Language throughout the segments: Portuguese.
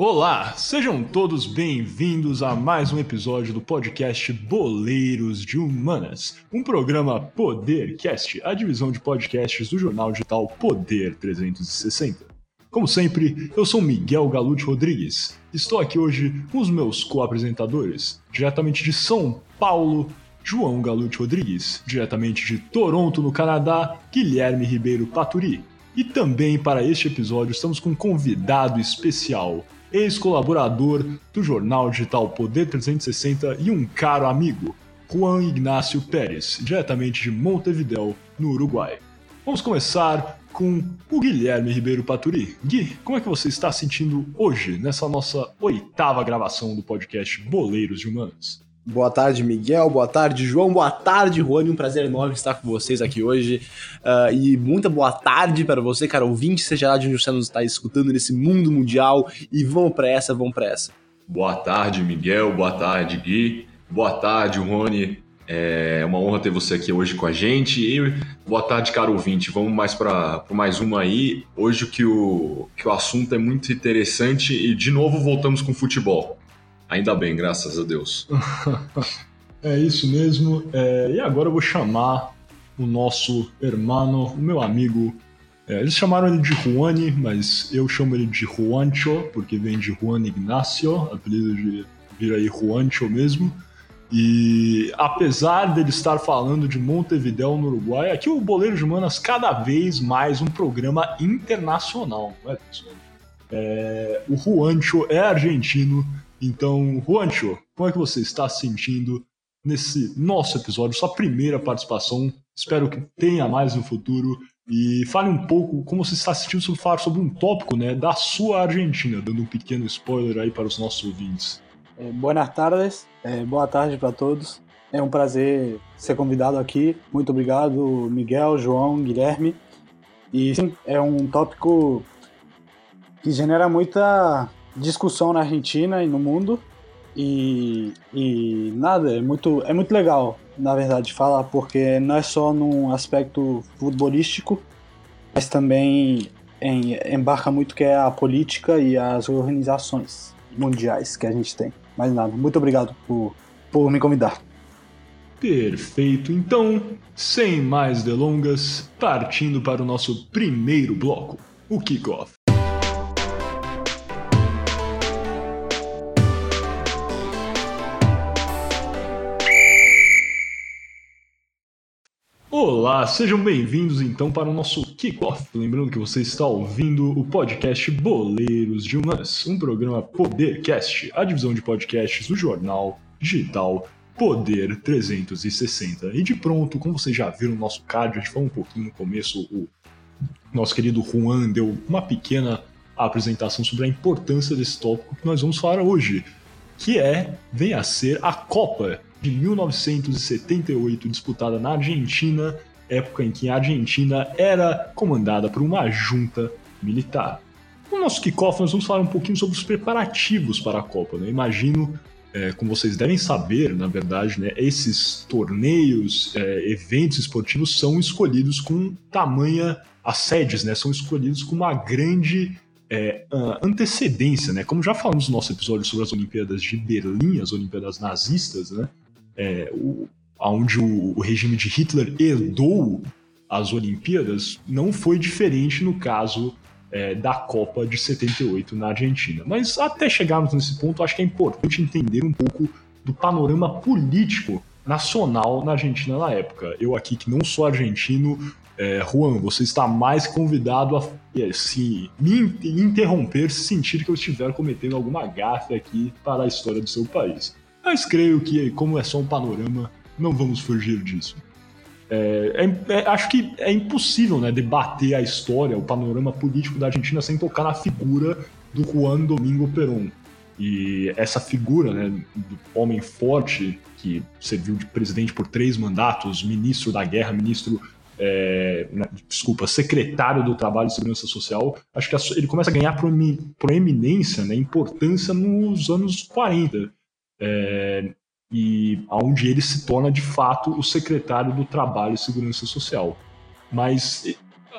Olá, sejam todos bem-vindos a mais um episódio do podcast Boleiros de Humanas, um programa Podercast, a divisão de podcasts do jornal digital Poder 360. Como sempre, eu sou Miguel Galute Rodrigues. Estou aqui hoje com os meus co-apresentadores, diretamente de São Paulo, João Galute Rodrigues, diretamente de Toronto, no Canadá, Guilherme Ribeiro Paturi. E também para este episódio estamos com um convidado especial, ex-colaborador do jornal digital Poder 360 e um caro amigo, Juan Ignacio Pérez, diretamente de Montevideo, no Uruguai. Vamos começar com o Guilherme Ribeiro Paturi. Gui, como é que você está sentindo hoje, nessa nossa oitava gravação do podcast Boleiros de Humanas? Boa tarde, Miguel. Boa tarde, João. Boa tarde, Rony. Um prazer enorme estar com vocês aqui hoje. Uh, e muita boa tarde para você, cara ouvinte, seja lá de onde você nos está escutando nesse mundo mundial. E vamos para essa, vamos para essa. Boa tarde, Miguel. Boa tarde, Gui. Boa tarde, Rony. É uma honra ter você aqui hoje com a gente. E boa tarde, caro ouvinte. Vamos mais para mais uma aí. Hoje que o, que o assunto é muito interessante e, de novo, voltamos com futebol. Ainda bem, graças a Deus. é isso mesmo. É, e agora eu vou chamar o nosso hermano, o meu amigo. É, eles chamaram ele de Juani, mas eu chamo ele de Juancho, porque vem de Juan Ignacio, apelido de vira aí Juancho mesmo. E apesar dele estar falando de Montevideo no Uruguai, aqui o Boleiro de Manas cada vez mais um programa internacional, não é, pessoal? É, o Juancho é argentino, então, Juancho, como é que você está sentindo nesse nosso episódio, sua primeira participação? Espero que tenha mais no futuro. E fale um pouco como você está sentindo sobre falar sobre um tópico né, da sua Argentina, dando um pequeno spoiler aí para os nossos ouvintes. É, boas tardes, é, boa tarde para todos. É um prazer ser convidado aqui. Muito obrigado, Miguel, João, Guilherme. E sim, é um tópico que genera muita discussão na Argentina e no mundo. E, e nada, é muito, é muito legal, na verdade, falar, porque não é só num aspecto futebolístico, mas também em, embarca muito que é a política e as organizações mundiais que a gente tem. Mas nada, muito obrigado por, por me convidar. Perfeito, então, sem mais delongas, partindo para o nosso primeiro bloco, o kickoff. Olá, sejam bem-vindos então para o nosso kickoff. Lembrando que você está ouvindo o podcast Boleiros de Humanas, um programa Podercast, a divisão de podcasts do jornal digital Poder 360. E de pronto, como vocês já viram no nosso card, a gente falou um pouquinho no começo, o nosso querido Juan deu uma pequena apresentação sobre a importância desse tópico que nós vamos falar hoje, que é, vem a ser a Copa de 1978, disputada na Argentina, época em que a Argentina era comandada por uma junta militar. No nosso kickoff, nós vamos falar um pouquinho sobre os preparativos para a Copa. Né? Imagino, é, como vocês devem saber, na verdade, né, esses torneios, é, eventos esportivos são escolhidos com tamanha. As sedes né, são escolhidos com uma grande é, antecedência, né? Como já falamos no nosso episódio sobre as Olimpíadas de Berlim, as Olimpíadas nazistas, né? É, o, onde o, o regime de Hitler herdou as Olimpíadas, não foi diferente no caso é, da Copa de 78 na Argentina. Mas até chegarmos nesse ponto, acho que é importante entender um pouco do panorama político nacional na Argentina na época. Eu aqui que não sou argentino, é, Juan, você está mais convidado a é, se me interromper se sentir que eu estiver cometendo alguma gafe aqui para a história do seu país. Mas creio que, como é só um panorama, não vamos fugir disso. É, é, é, acho que é impossível né, debater a história, o panorama político da Argentina sem tocar na figura do Juan Domingo Perón. E essa figura né, do homem forte, que serviu de presidente por três mandatos, ministro da guerra, ministro. É, desculpa, secretário do Trabalho e Segurança Social, acho que ele começa a ganhar proeminência, né, importância nos anos 40 é, e onde ele se torna de fato o secretário do Trabalho e Segurança Social. Mas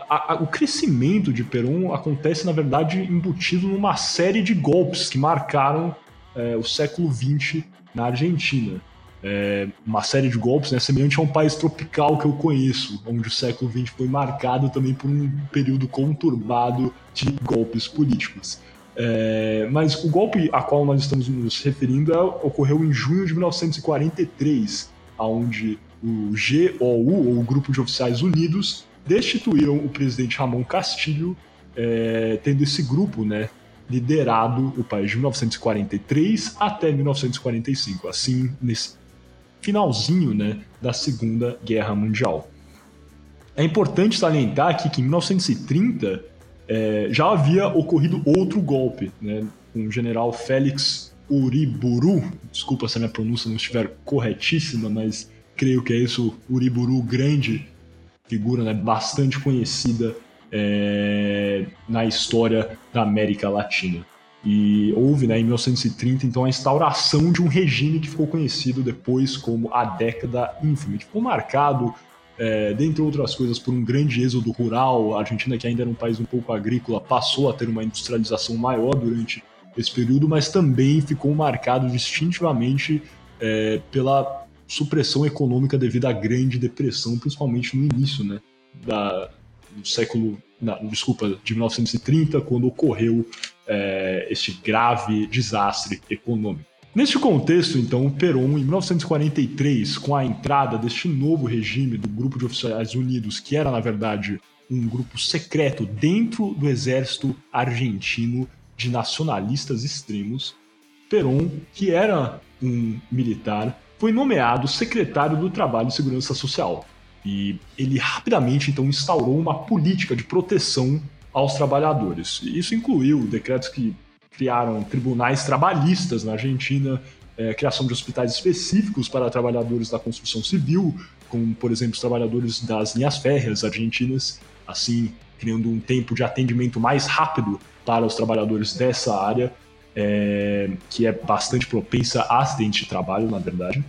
a, a, o crescimento de Perón acontece, na verdade, embutido numa série de golpes que marcaram é, o século XX na Argentina. É, uma série de golpes, né, semelhante a um país tropical que eu conheço, onde o século XX foi marcado também por um período conturbado de golpes políticos. É, mas o golpe a qual nós estamos nos referindo é, ocorreu em junho de 1943, onde o GOU, ou Grupo de Oficiais Unidos, destituíram o presidente Ramon Castilho, é, tendo esse grupo né, liderado o país de 1943 até 1945, assim, nesse finalzinho né, da Segunda Guerra Mundial. É importante salientar aqui que em 1930 é, já havia ocorrido outro golpe, né, com o general Félix Uriburu, desculpa se a minha pronúncia não estiver corretíssima, mas creio que é isso, Uriburu Grande, figura né, bastante conhecida é, na história da América Latina. E houve, né, em 1930, então, a instauração de um regime que ficou conhecido depois como a década ínfime, que ficou marcado, é, dentre outras coisas, por um grande êxodo rural. A Argentina, que ainda era um país um pouco agrícola, passou a ter uma industrialização maior durante esse período, mas também ficou marcado distintivamente é, pela supressão econômica devido à Grande Depressão, principalmente no início né, da, do século, não, desculpa, de 1930, quando ocorreu é, este grave desastre econômico. Neste contexto, então, Perón, em 1943, com a entrada deste novo regime do Grupo de Oficiais Unidos, que era, na verdade, um grupo secreto dentro do exército argentino de nacionalistas extremos, Perón, que era um militar, foi nomeado secretário do Trabalho e Segurança Social. E ele rapidamente, então, instaurou uma política de proteção aos trabalhadores. Isso incluiu decretos que criaram tribunais trabalhistas na Argentina, é, criação de hospitais específicos para trabalhadores da construção civil, como, por exemplo, os trabalhadores das linhas férreas argentinas, assim, criando um tempo de atendimento mais rápido para os trabalhadores dessa área, é, que é bastante propensa a acidente de trabalho, na verdade.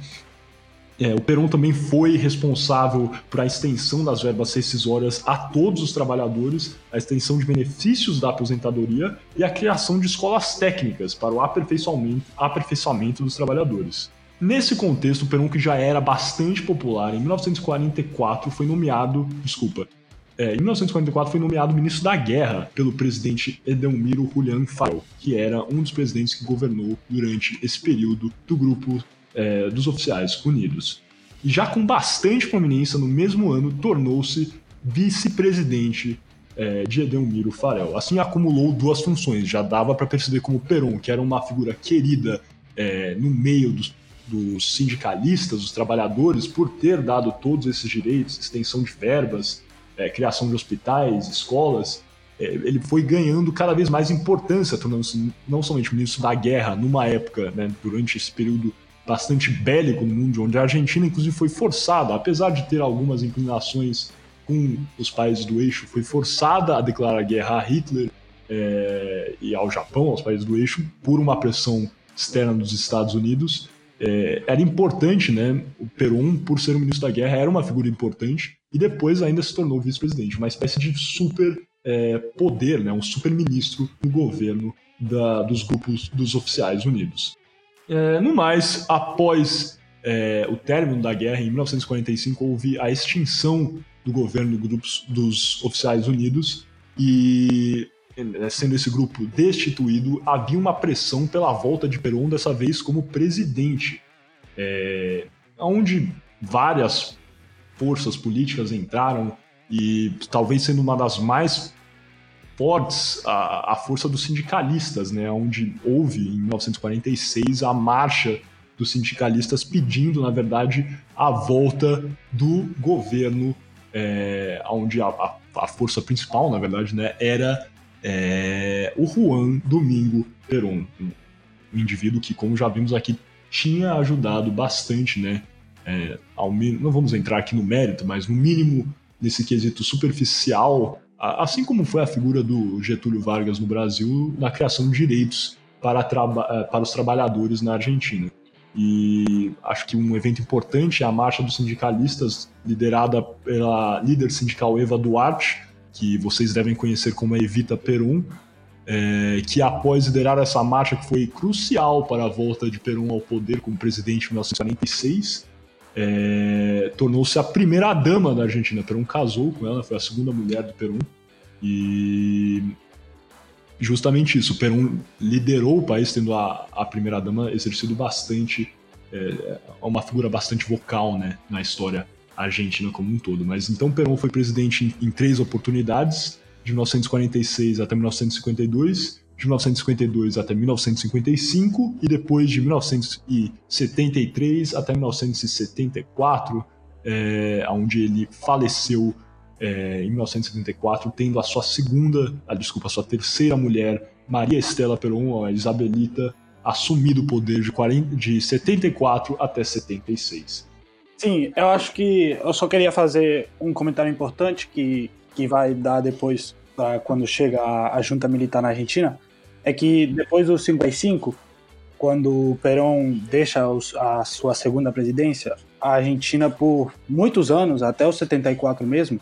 É, o Perón também foi responsável por a extensão das verbas rescisórias a todos os trabalhadores, a extensão de benefícios da aposentadoria e a criação de escolas técnicas para o aperfeiçoamento, aperfeiçoamento dos trabalhadores. Nesse contexto, o Perón, que já era bastante popular, em 1944 foi nomeado, desculpa, é, em 1944 foi nomeado ministro da Guerra pelo presidente Edelmiro Julián Farol, que era um dos presidentes que governou durante esse período do grupo é, dos oficiais unidos. E já com bastante prominência, no mesmo ano, tornou-se vice-presidente é, de Edelmiro Farel. Assim, acumulou duas funções. Já dava para perceber como Peron, que era uma figura querida é, no meio dos, dos sindicalistas, dos trabalhadores, por ter dado todos esses direitos, extensão de verbas, é, criação de hospitais, escolas, é, ele foi ganhando cada vez mais importância, tornando-se não somente ministro da guerra numa época, né, durante esse período bastante bélico no mundo, onde a Argentina, inclusive, foi forçada, apesar de ter algumas inclinações com os países do eixo, foi forçada a declarar guerra a Hitler é, e ao Japão, aos países do eixo, por uma pressão externa dos Estados Unidos. É, era importante, né? O Perón, por ser o ministro da guerra, era uma figura importante e depois ainda se tornou vice-presidente, uma espécie de super é, poder, né? Um super ministro no governo da, dos grupos dos oficiais unidos. É, no mais, após é, o término da guerra, em 1945, houve a extinção do governo dos oficiais unidos e, é, sendo esse grupo destituído, havia uma pressão pela volta de Perón, dessa vez como presidente, é, onde várias forças políticas entraram e talvez sendo uma das mais fortes a, a força dos sindicalistas, né, onde houve em 1946 a marcha dos sindicalistas pedindo, na verdade, a volta do governo, é, onde a, a, a, força principal, na verdade, né, era é, o Juan Domingo Perón, um indivíduo que, como já vimos aqui, tinha ajudado bastante, né, é, ao, não vamos entrar aqui no mérito, mas no mínimo nesse quesito superficial assim como foi a figura do Getúlio Vargas no Brasil na criação de direitos para, eh, para os trabalhadores na Argentina. E acho que um evento importante é a marcha dos sindicalistas, liderada pela líder sindical Eva Duarte, que vocês devem conhecer como Evita Peron, é, que após liderar essa marcha que foi crucial para a volta de Peron ao poder como presidente em 1946, é, tornou-se a primeira dama da Argentina. Peron casou com ela, foi a segunda mulher do Peron. E justamente isso, Peron liderou o país, tendo a, a primeira dama exercido bastante, é, uma figura bastante vocal né, na história argentina como um todo. Mas então Peron foi presidente em, em três oportunidades, de 1946 até 1952, de 1952 até 1955 e depois de 1973 até 1974, é, onde ele faleceu é, em 1974, tendo a sua segunda, a, desculpa, a sua terceira mulher, Maria Estela Peron, a Isabelita, assumido o poder de, 40, de 74 até 76. Sim, eu acho que eu só queria fazer um comentário importante que, que vai dar depois para quando chega a, a junta militar na Argentina, é que depois do 55, quando o Perón deixa a sua segunda presidência, a Argentina por muitos anos, até os 74 mesmo,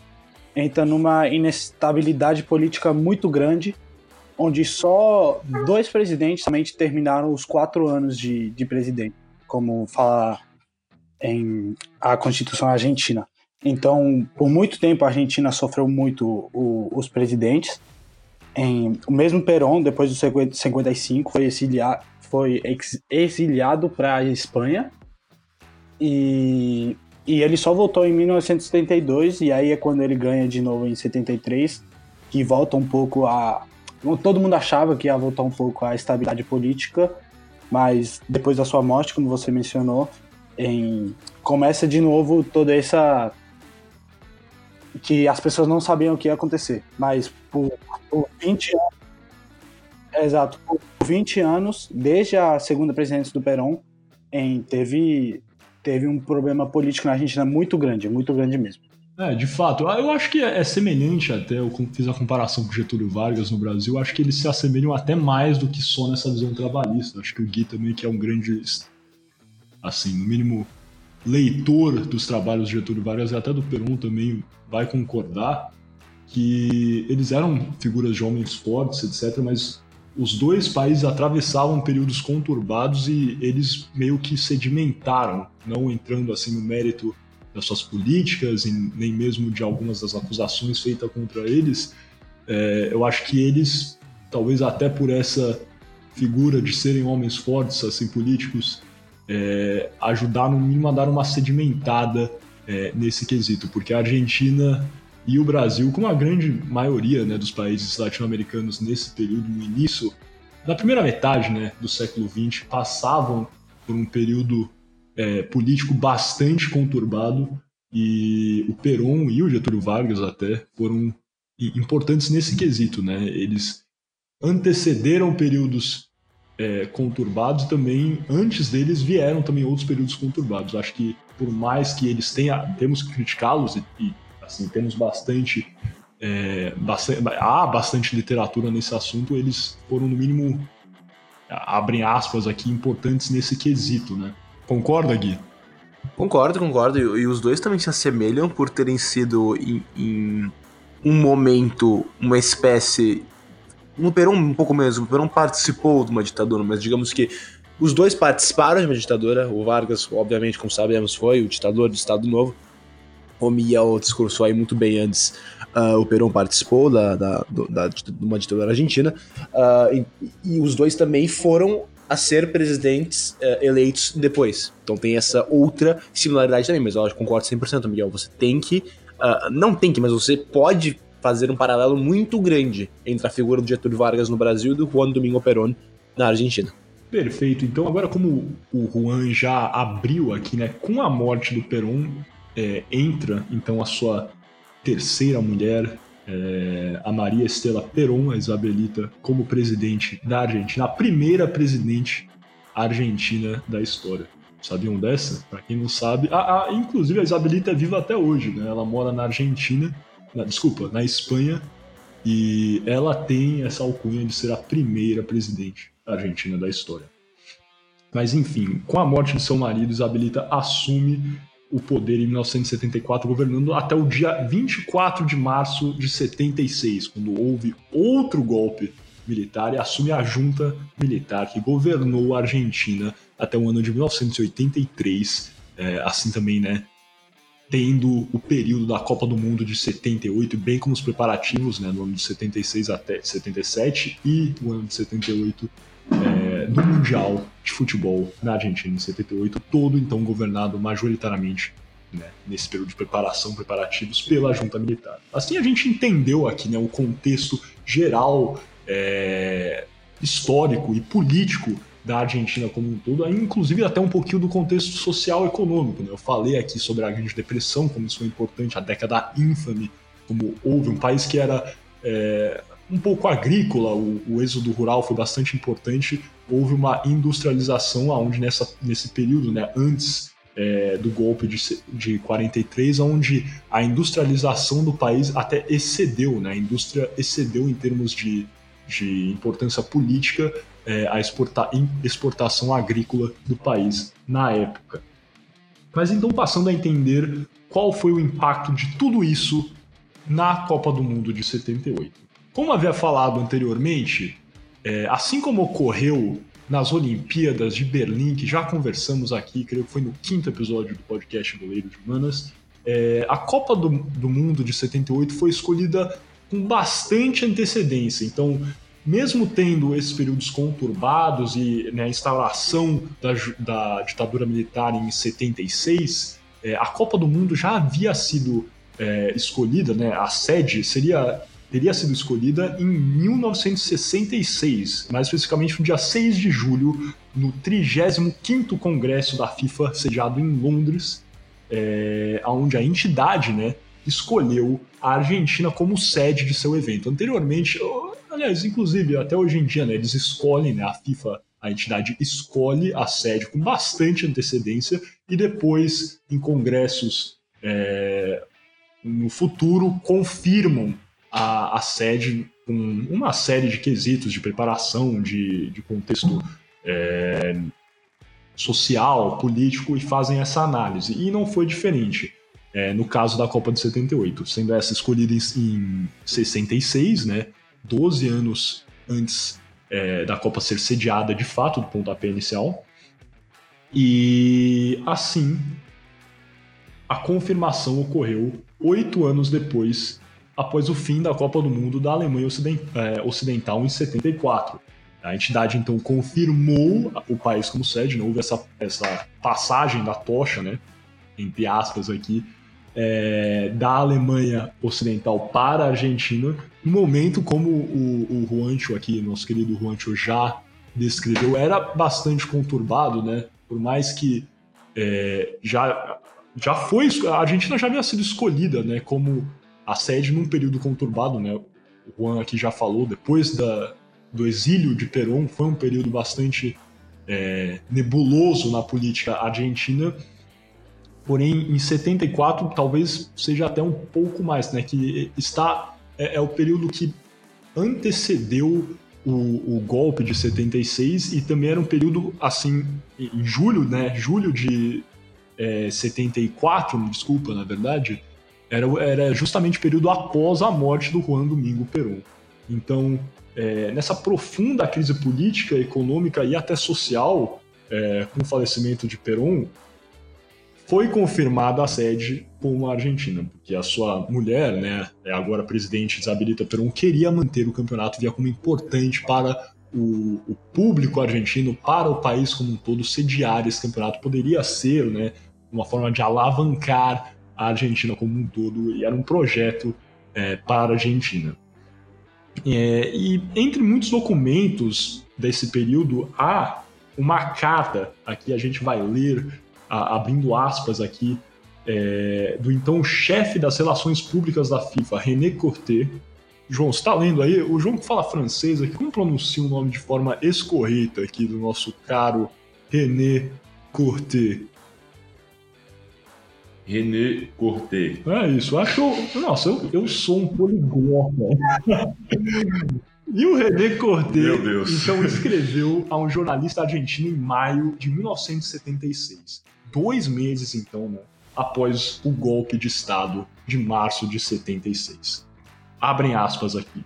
entra numa inestabilidade política muito grande, onde só dois presidentes somente terminaram os quatro anos de, de presidente, como fala em a Constituição Argentina. Então, por muito tempo, a Argentina sofreu muito o, os presidentes. Em, o mesmo Perón, depois do 55, foi, exilia, foi exiliado para a Espanha. E e ele só voltou em 1972, e aí é quando ele ganha de novo em 73, que volta um pouco a. Todo mundo achava que ia voltar um pouco à estabilidade política, mas depois da sua morte, como você mencionou, em... começa de novo toda essa. Que as pessoas não sabiam o que ia acontecer, mas por, por 20 anos. Exato, por 20 anos, desde a segunda presidência do Perón, em, teve teve um problema político na Argentina muito grande, muito grande mesmo. É, de fato. Eu acho que é semelhante até, eu fiz a comparação com Getúlio Vargas no Brasil, acho que eles se assemelham até mais do que só nessa visão trabalhista. Acho que o Gui também, que é um grande, assim, no mínimo, leitor dos trabalhos de Getúlio Vargas e até do Perón também vai concordar que eles eram figuras de homens fortes, etc., mas os dois países atravessavam períodos conturbados e eles meio que sedimentaram, não entrando assim no mérito das suas políticas e nem mesmo de algumas das acusações feitas contra eles. É, eu acho que eles, talvez até por essa figura de serem homens fortes, assim, políticos, é, ajudaram no mínimo a dar uma sedimentada é, nesse quesito, porque a Argentina e o Brasil, como a grande maioria né, dos países latino-americanos nesse período, no início, na primeira metade né, do século XX, passavam por um período é, político bastante conturbado e o Perón e o Getúlio Vargas até foram importantes nesse quesito, né? Eles antecederam períodos é, conturbados e também antes deles vieram também outros períodos conturbados. Acho que por mais que eles tenham, temos que criticá-los e, e Assim, temos bastante, é, bastante, há bastante literatura nesse assunto. Eles foram no mínimo abrem aspas aqui importantes nesse quesito, né? Concorda, Gui? Concordo, concordo. E, e os dois também se assemelham por terem sido em, em um momento uma espécie o Perón um pouco mesmo, o Perón participou de uma ditadura, mas digamos que os dois participaram de uma ditadura. O Vargas, obviamente, como sabemos, foi o ditador do Estado Novo o Miguel discursou aí muito bem antes, uh, o Perón participou da, da, da, de uma ditadura argentina, uh, e, e, os dois também foram a ser presidentes uh, eleitos depois. Então tem essa outra similaridade também, mas eu concordo 100%, Miguel. Você tem que, não tem que, mas você pode fazer um paralelo muito grande entre a figura do Getúlio Vargas no Brasil e do Juan Domingo Perón na Argentina. Perfeito. Então, agora, como o Juan já abriu aqui, né, com a morte do Perón, é, entra então a sua terceira mulher, é, a Maria Estela Perón, a Isabelita, como presidente da Argentina, a primeira presidente argentina da história. Sabiam dessa? Para quem não sabe, a, a, inclusive a Isabelita é viva até hoje, né? Ela mora na Argentina, na, desculpa, na Espanha, e ela tem essa alcunha de ser a primeira presidente argentina da história. Mas enfim, com a morte de seu marido, Isabelita assume o poder em 1974, governando até o dia 24 de março de 76, quando houve outro golpe militar e assume a junta militar que governou a Argentina até o ano de 1983, é, assim também, né, tendo o período da Copa do Mundo de 78, bem como os preparativos, né, no ano de 76 até 77 e o ano de 78 é, do Mundial de Futebol na Argentina em 78, todo então governado majoritariamente né, nesse período de preparação, preparativos pela junta militar. Assim a gente entendeu aqui né, o contexto geral, é, histórico e político da Argentina como um todo, inclusive até um pouquinho do contexto social econômico. Né? Eu falei aqui sobre a Grande Depressão, como isso foi importante, a década ínfame, como houve um país que era é, um pouco agrícola, o, o, êxodo rural foi bastante importante, houve uma industrialização onde nessa, nesse período, né, antes é, do golpe de, de 43, onde a industrialização do país até excedeu, né, a indústria excedeu em termos de, de importância política é, a exporta, exportação agrícola do país na época. Mas então passando a entender qual foi o impacto de tudo isso na Copa do Mundo de 78. Como havia falado anteriormente, é, assim como ocorreu nas Olimpíadas de Berlim, que já conversamos aqui, creio que foi no quinto episódio do podcast Goleiro de Humanas, é, a Copa do, do Mundo de 78 foi escolhida com bastante antecedência. Então, mesmo tendo esses períodos conturbados e né, a instauração da, da, ditadura militar em 76, é, a Copa do Mundo já havia sido é, escolhida, né, a sede seria teria sido escolhida em 1966, mais especificamente no dia 6 de julho, no 35º Congresso da FIFA, sediado em Londres, é, onde a entidade né, escolheu a Argentina como sede de seu evento. Anteriormente, aliás, inclusive até hoje em dia, né, eles escolhem, né, a FIFA, a entidade escolhe a sede com bastante antecedência e depois, em congressos é, no futuro, confirmam a, a sede com uma série de quesitos de preparação, de, de contexto é, social, político, e fazem essa análise. E não foi diferente. É, no caso da Copa de 78, sendo essa escolhida em, em 66, né, 12 anos antes é, da Copa ser sediada de fato do pontapé inicial. E assim, a confirmação ocorreu oito anos depois após o fim da Copa do Mundo da Alemanha é, Ocidental em 74. A entidade então confirmou o país como sede, não houve essa, essa passagem da tocha, né, entre aspas aqui, é, da Alemanha Ocidental para a Argentina, no momento como o, o Juancho aqui, nosso querido Juancho já descreveu, era bastante conturbado, né, por mais que é, já, já foi, a Argentina já havia sido escolhida, né, como a sede num período conturbado, né? O Juan aqui já falou, depois da, do exílio de Perón, foi um período bastante é, nebuloso na política argentina. Porém, em 74, talvez seja até um pouco mais, né? Que está é, é o período que antecedeu o, o, golpe de 76 e também era um período assim em julho, né? Julho de é, 74, desculpa, na verdade, era, era justamente o período após a morte do Juan Domingo Perón. Então, é, nessa profunda crise política, econômica e até social, é, com o falecimento de Perón, foi confirmada a sede com a Argentina, porque a sua mulher, né, é agora presidente Isabelita Perón, queria manter o campeonato, via como importante para o, o, público argentino, para o país como um todo, sediar esse campeonato. Poderia ser né, uma forma de alavancar a Argentina como um todo, e era um projeto é, para a Argentina. É, e entre muitos documentos desse período, há uma carta, aqui a gente vai ler, a, abrindo aspas aqui, é, do então chefe das relações públicas da FIFA, René Corté. João, você está lendo aí? O João que fala francês aqui, como pronuncia o nome de forma escorreta aqui do nosso caro René Corté? René Corté. É isso. Acho eu, nossa, eu, eu sou um poliglota. E o René Corté, então, escreveu a um jornalista argentino em maio de 1976. Dois meses, então, né, após o golpe de Estado de março de 76. Abrem aspas aqui.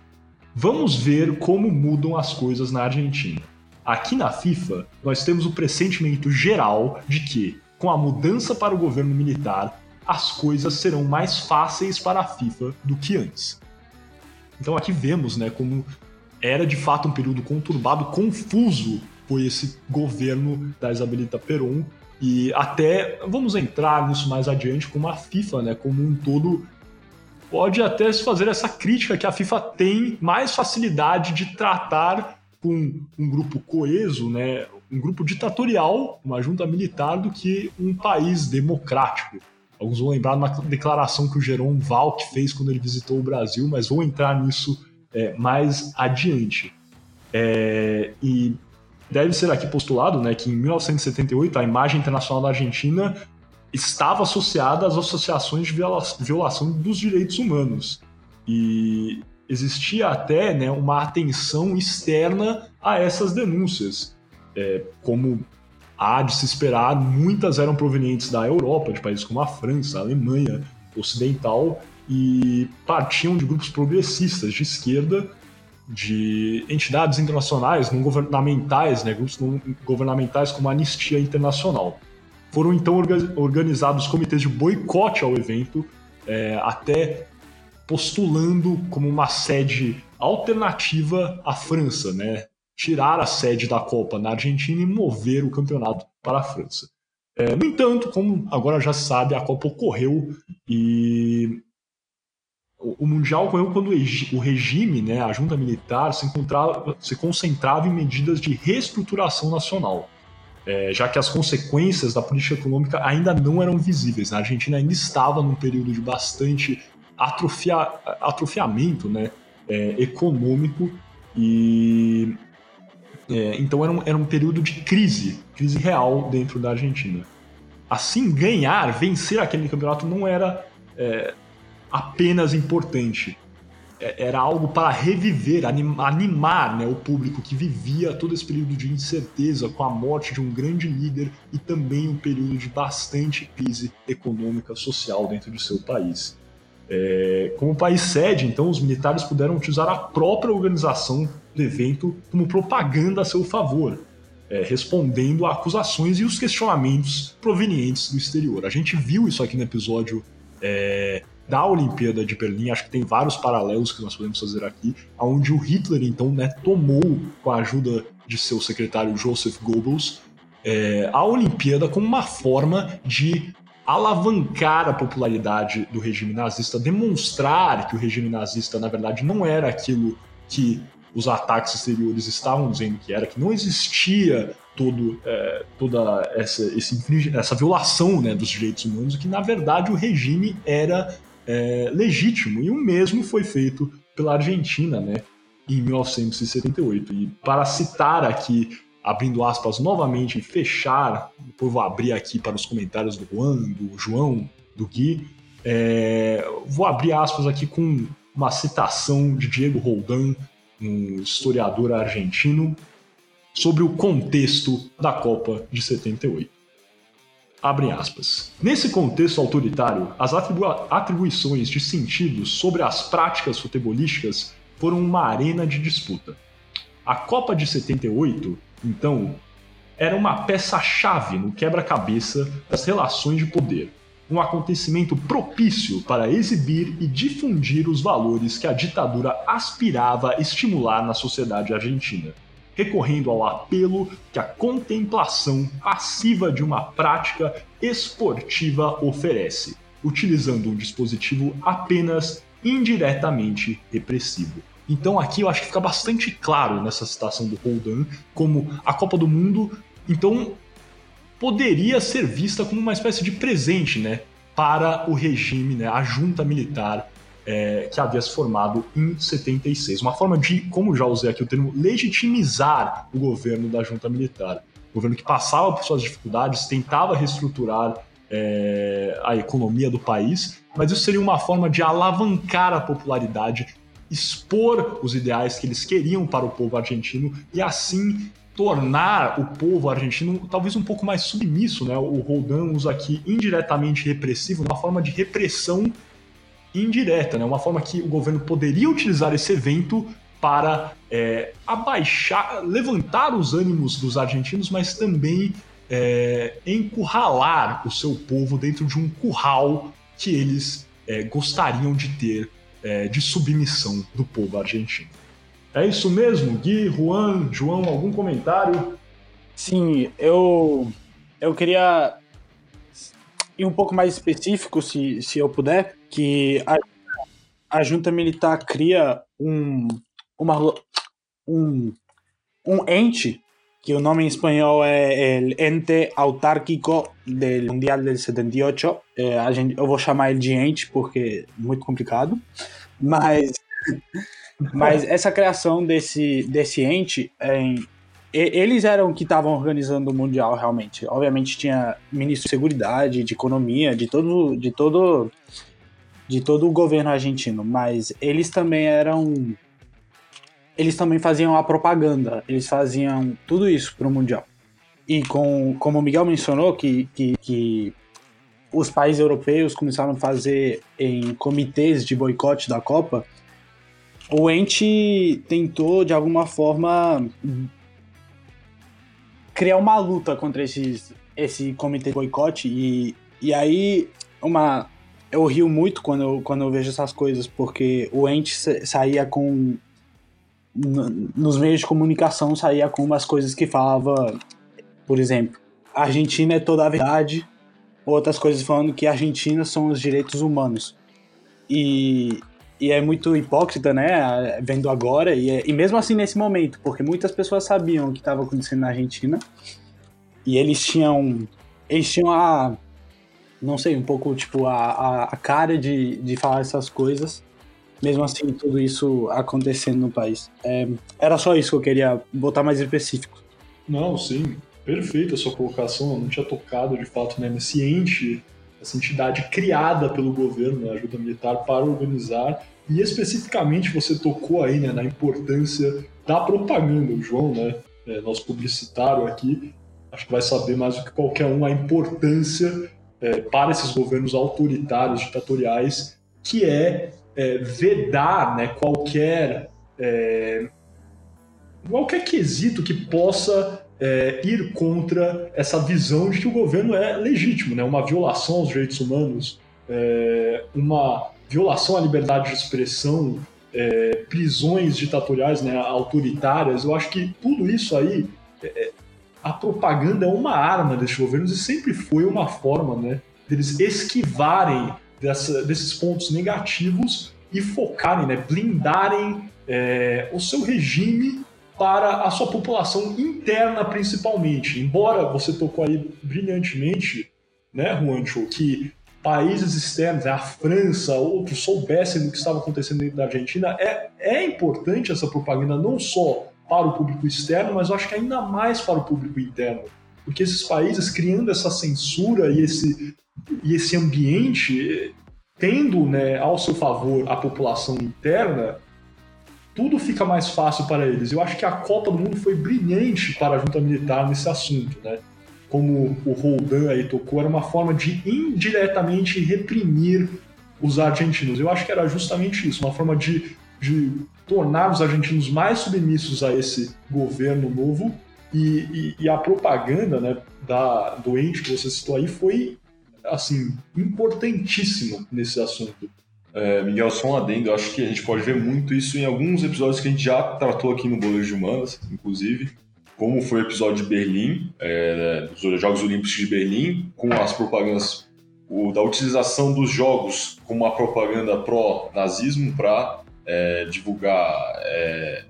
Vamos ver como mudam as coisas na Argentina. Aqui na FIFA, nós temos o pressentimento geral de que, com a mudança para o governo militar, as coisas serão mais fáceis para a FIFA do que antes. Então aqui vemos, né, como era de fato um período conturbado, confuso foi esse governo da Isabelita Perón e até vamos entrar nisso mais adiante como a FIFA, né, como um todo pode até se fazer essa crítica que a FIFA tem mais facilidade de tratar com um grupo coeso, né, um grupo ditatorial, uma junta militar, do que um país democrático. Alguns vão lembrar uma declaração que o Jerome Valk fez quando ele visitou o Brasil, mas vou entrar nisso é, mais adiante. É, e deve ser aqui postulado né, que em 1978 a imagem internacional da Argentina estava associada às associações de violação dos direitos humanos. E existia até né, uma atenção externa a essas denúncias. É, como há de se esperar, muitas eram provenientes da Europa, de países como a França, a Alemanha ocidental, e partiam de grupos progressistas de esquerda, de entidades internacionais não governamentais, né, grupos não governamentais como a Anistia Internacional. Foram então organizados comitês de boicote ao evento, é, até postulando como uma sede alternativa à França, né? tirar a sede da Copa na Argentina e mover o campeonato para a França. É, no entanto, como agora já se sabe, a Copa ocorreu e o Mundial ocorreu quando o regime, né, a junta militar, se, se concentrava em medidas de reestruturação nacional, é, já que as consequências da política econômica ainda não eram visíveis. A Argentina ainda estava num período de bastante atrofia, atrofiamento né, é, econômico e é, então era um, era um período de crise, crise real dentro da Argentina. Assim, ganhar, vencer aquele campeonato não era é, apenas importante. É, era algo para reviver, animar né, o público que vivia todo esse período de incerteza com a morte de um grande líder e também um período de bastante crise econômica social dentro do seu país. É, como país sede, então, os militares puderam utilizar a própria organização do evento como propaganda a seu favor, é, respondendo a acusações e os questionamentos provenientes do exterior. A gente viu isso aqui no episódio é, da Olimpíada de Berlim, acho que tem vários paralelos que nós podemos fazer aqui, onde o Hitler, então, né, tomou, com a ajuda de seu secretário Joseph Goebbels, é, a Olimpíada como uma forma de alavancar a popularidade do regime nazista, demonstrar que o regime nazista, na verdade, não era aquilo que os ataques exteriores estavam dizendo que era, que não existia todo, é, toda essa, esse, essa violação né, dos direitos humanos, que, na verdade, o regime era é, legítimo. E o mesmo foi feito pela Argentina, né, em 1978. E para citar aqui abrindo aspas novamente e fechar, depois vou abrir aqui para os comentários do Juan, do João, do Gui, é, vou abrir aspas aqui com uma citação de Diego Roldan, um historiador argentino, sobre o contexto da Copa de 78. Abrem aspas. Nesse contexto autoritário, as atribu atribuições de sentidos sobre as práticas futebolísticas foram uma arena de disputa. A Copa de 78 então, era uma peça-chave no quebra-cabeça das relações de poder, um acontecimento propício para exibir e difundir os valores que a ditadura aspirava estimular na sociedade argentina, recorrendo ao apelo que a contemplação passiva de uma prática esportiva oferece, utilizando um dispositivo apenas indiretamente repressivo. Então aqui eu acho que fica bastante claro nessa citação do Roldan como a Copa do Mundo, então poderia ser vista como uma espécie de presente, né, para o regime, né, a junta militar é, que havia se formado em 76. Uma forma de, como já usei aqui o termo, legitimizar o governo da junta militar. O governo que passava por suas dificuldades, tentava reestruturar é, a economia do país, mas isso seria uma forma de alavancar a popularidade expor os ideais que eles queriam para o povo argentino e assim tornar o povo argentino talvez um pouco mais submisso, né? O Roldan usa aqui indiretamente repressivo, uma forma de repressão indireta, né? Uma forma que o governo poderia utilizar esse evento para é, abaixar, levantar os ânimos dos argentinos, mas também é, encurralar o seu povo dentro de um curral que eles é, gostariam de ter é, de submissão do povo argentino. É isso mesmo, Gui, Juan, João, algum comentário? Sim, eu, eu queria ir um pouco mais específico, se, se eu puder, que a, a junta militar cria um, uma, um, um ente, que o nome em espanhol é el Ente Autárquico del Mundial del 78. É, a gente, eu vou chamar ele de ente porque é muito complicado, mas mas essa criação desse, desse ente, é, eles eram que estavam organizando o Mundial realmente. Obviamente tinha ministro de seguridade, de economia, de todo, de todo, de todo o governo argentino, mas eles também eram, eles também faziam a propaganda, eles faziam tudo isso para o Mundial. E com, como o Miguel mencionou, que, que, que os países europeus começaram a fazer em comitês de boicote da Copa, o Ente tentou, de alguma forma, criar uma luta contra esses, esse comitê de boicote. E, e aí, uma, eu rio muito quando eu, quando eu vejo essas coisas, porque o Ente saía com. Nos meios de comunicação, saía com umas coisas que falava, por exemplo, a Argentina é toda a verdade, outras coisas falando que a Argentina são os direitos humanos. E, e é muito hipócrita, né? Vendo agora, e, é, e mesmo assim nesse momento, porque muitas pessoas sabiam o que estava acontecendo na Argentina e eles tinham. Eles tinham a. Não sei, um pouco tipo a, a, cara de, de falar essas coisas. Mesmo assim, tudo isso acontecendo no país. É, era só isso que eu queria botar mais específico. Não, sim, perfeita a sua colocação. Eu não tinha tocado de fato né, nesse ente essa entidade criada pelo governo, né, ajuda militar, para organizar. E especificamente você tocou aí né, na importância da propaganda. O João, né, é, nosso publicitário aqui, acho que vai saber mais do que qualquer um a importância é, para esses governos autoritários, ditatoriais, que é, é vedar né, qualquer, é, qualquer quesito que possa é, ir contra essa visão de que o governo é legítimo, né? uma violação aos direitos humanos, é, uma violação à liberdade de expressão, é, prisões ditatoriais, né, autoritárias. Eu acho que tudo isso aí, a propaganda é uma arma desses governos e sempre foi uma forma né, deles esquivarem dessa, desses pontos negativos e focarem, né, blindarem é, o seu regime para a sua população interna, principalmente. Embora você tocou aí brilhantemente, né, Juancho, que países externos, né, a França, outros soubessem do que estava acontecendo dentro da Argentina, é, é importante essa propaganda não só para o público externo, mas eu acho que ainda mais para o público interno. Porque esses países criando essa censura e esse, e esse ambiente, tendo né, ao seu favor a população interna, tudo fica mais fácil para eles. Eu acho que a Copa do Mundo foi brilhante para a junta militar nesse assunto, né? Como o Roldan aí tocou, era uma forma de indiretamente reprimir os argentinos. Eu acho que era justamente isso, uma forma de, de tornar os argentinos mais submissos a esse governo novo e, e, e a propaganda né, da, do ente que você citou aí foi assim importantíssima nesse assunto. É, Miguel, só um adendo, acho que a gente pode ver muito isso em alguns episódios que a gente já tratou aqui no Boleiro de Humanas, inclusive, como foi o episódio de Berlim, é, dos Jogos Olímpicos de Berlim, com as propagandas o, da utilização dos jogos como uma propaganda pró-nazismo para é, divulgar é,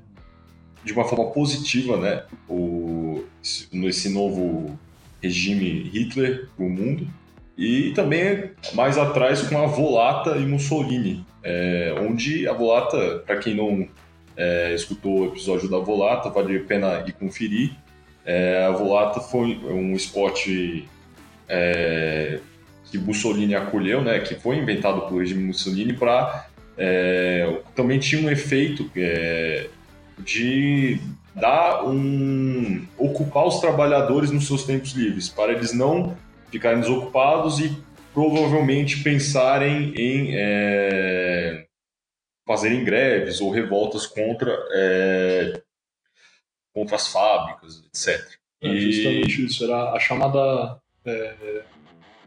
de uma forma positiva né, o, esse novo regime Hitler para o mundo. E também mais atrás com a Volata e Mussolini, é, onde a Volata, para quem não é, escutou o episódio da Volata, vale a pena ir conferir. É, a Volata foi um esporte é, que Mussolini acolheu, né, que foi inventado pelo regime Mussolini para é, também tinha um efeito é, de dar um ocupar os trabalhadores nos seus tempos livres, para eles não ficarem desocupados e provavelmente pensarem em é, fazerem greves ou revoltas contra é, contra as fábricas, etc. É, justamente isso, era a chamada é,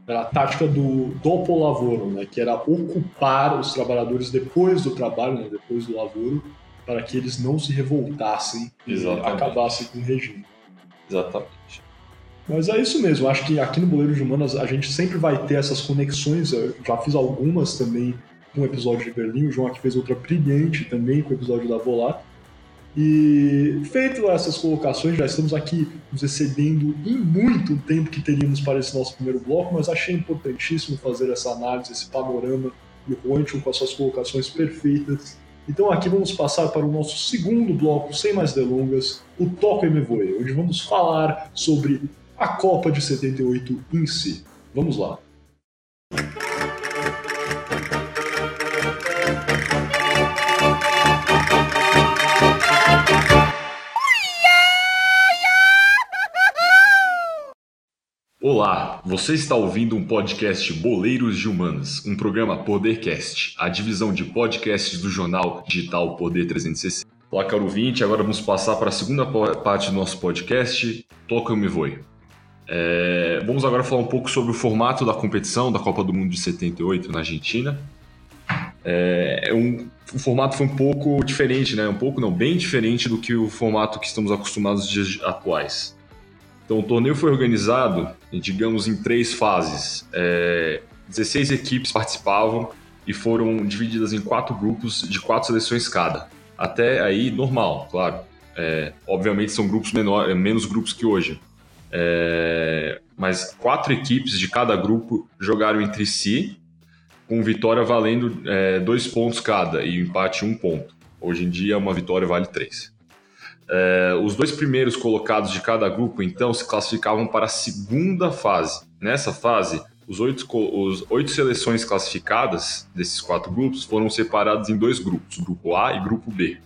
era a tática do dopo lavoro, né, que era ocupar os trabalhadores depois do trabalho, né, depois do lavoro, para que eles não se revoltassem Exatamente. e acabassem com o regime. Exatamente. Mas é isso mesmo, acho que aqui no Boleiro de Humanas a gente sempre vai ter essas conexões, eu já fiz algumas também com o episódio de Berlim, o João aqui fez outra brilhante também com o episódio da Volar. E feito essas colocações, já estamos aqui nos excedendo em muito o tempo que teríamos para esse nosso primeiro bloco, mas achei importantíssimo fazer essa análise, esse panorama e o Ronchon com as suas colocações perfeitas. Então aqui vamos passar para o nosso segundo bloco, sem mais delongas, o Toco e Me Voe, onde vamos falar sobre a Copa de 78 em si. Vamos lá. Olá, você está ouvindo um podcast Boleiros de Humanas, um programa Podercast, a divisão de podcasts do jornal digital Poder 360. Olá, caro 20, agora vamos passar para a segunda parte do nosso podcast, Toca Eu Me Voe. É, vamos agora falar um pouco sobre o formato da competição da Copa do Mundo de 78 na Argentina. É, um, o formato foi um pouco diferente, né? Um pouco não, bem diferente do que o formato que estamos acostumados dias atuais. Então, o torneio foi organizado, digamos, em três fases. É, 16 equipes participavam e foram divididas em quatro grupos de quatro seleções cada. Até aí, normal, claro. É, obviamente, são grupos menor, menos grupos que hoje. É, mas quatro equipes de cada grupo jogaram entre si, com vitória valendo é, dois pontos cada e empate um ponto. Hoje em dia, uma vitória vale três. É, os dois primeiros colocados de cada grupo, então, se classificavam para a segunda fase. Nessa fase, os oito, os oito seleções classificadas desses quatro grupos foram separadas em dois grupos, grupo A e grupo B.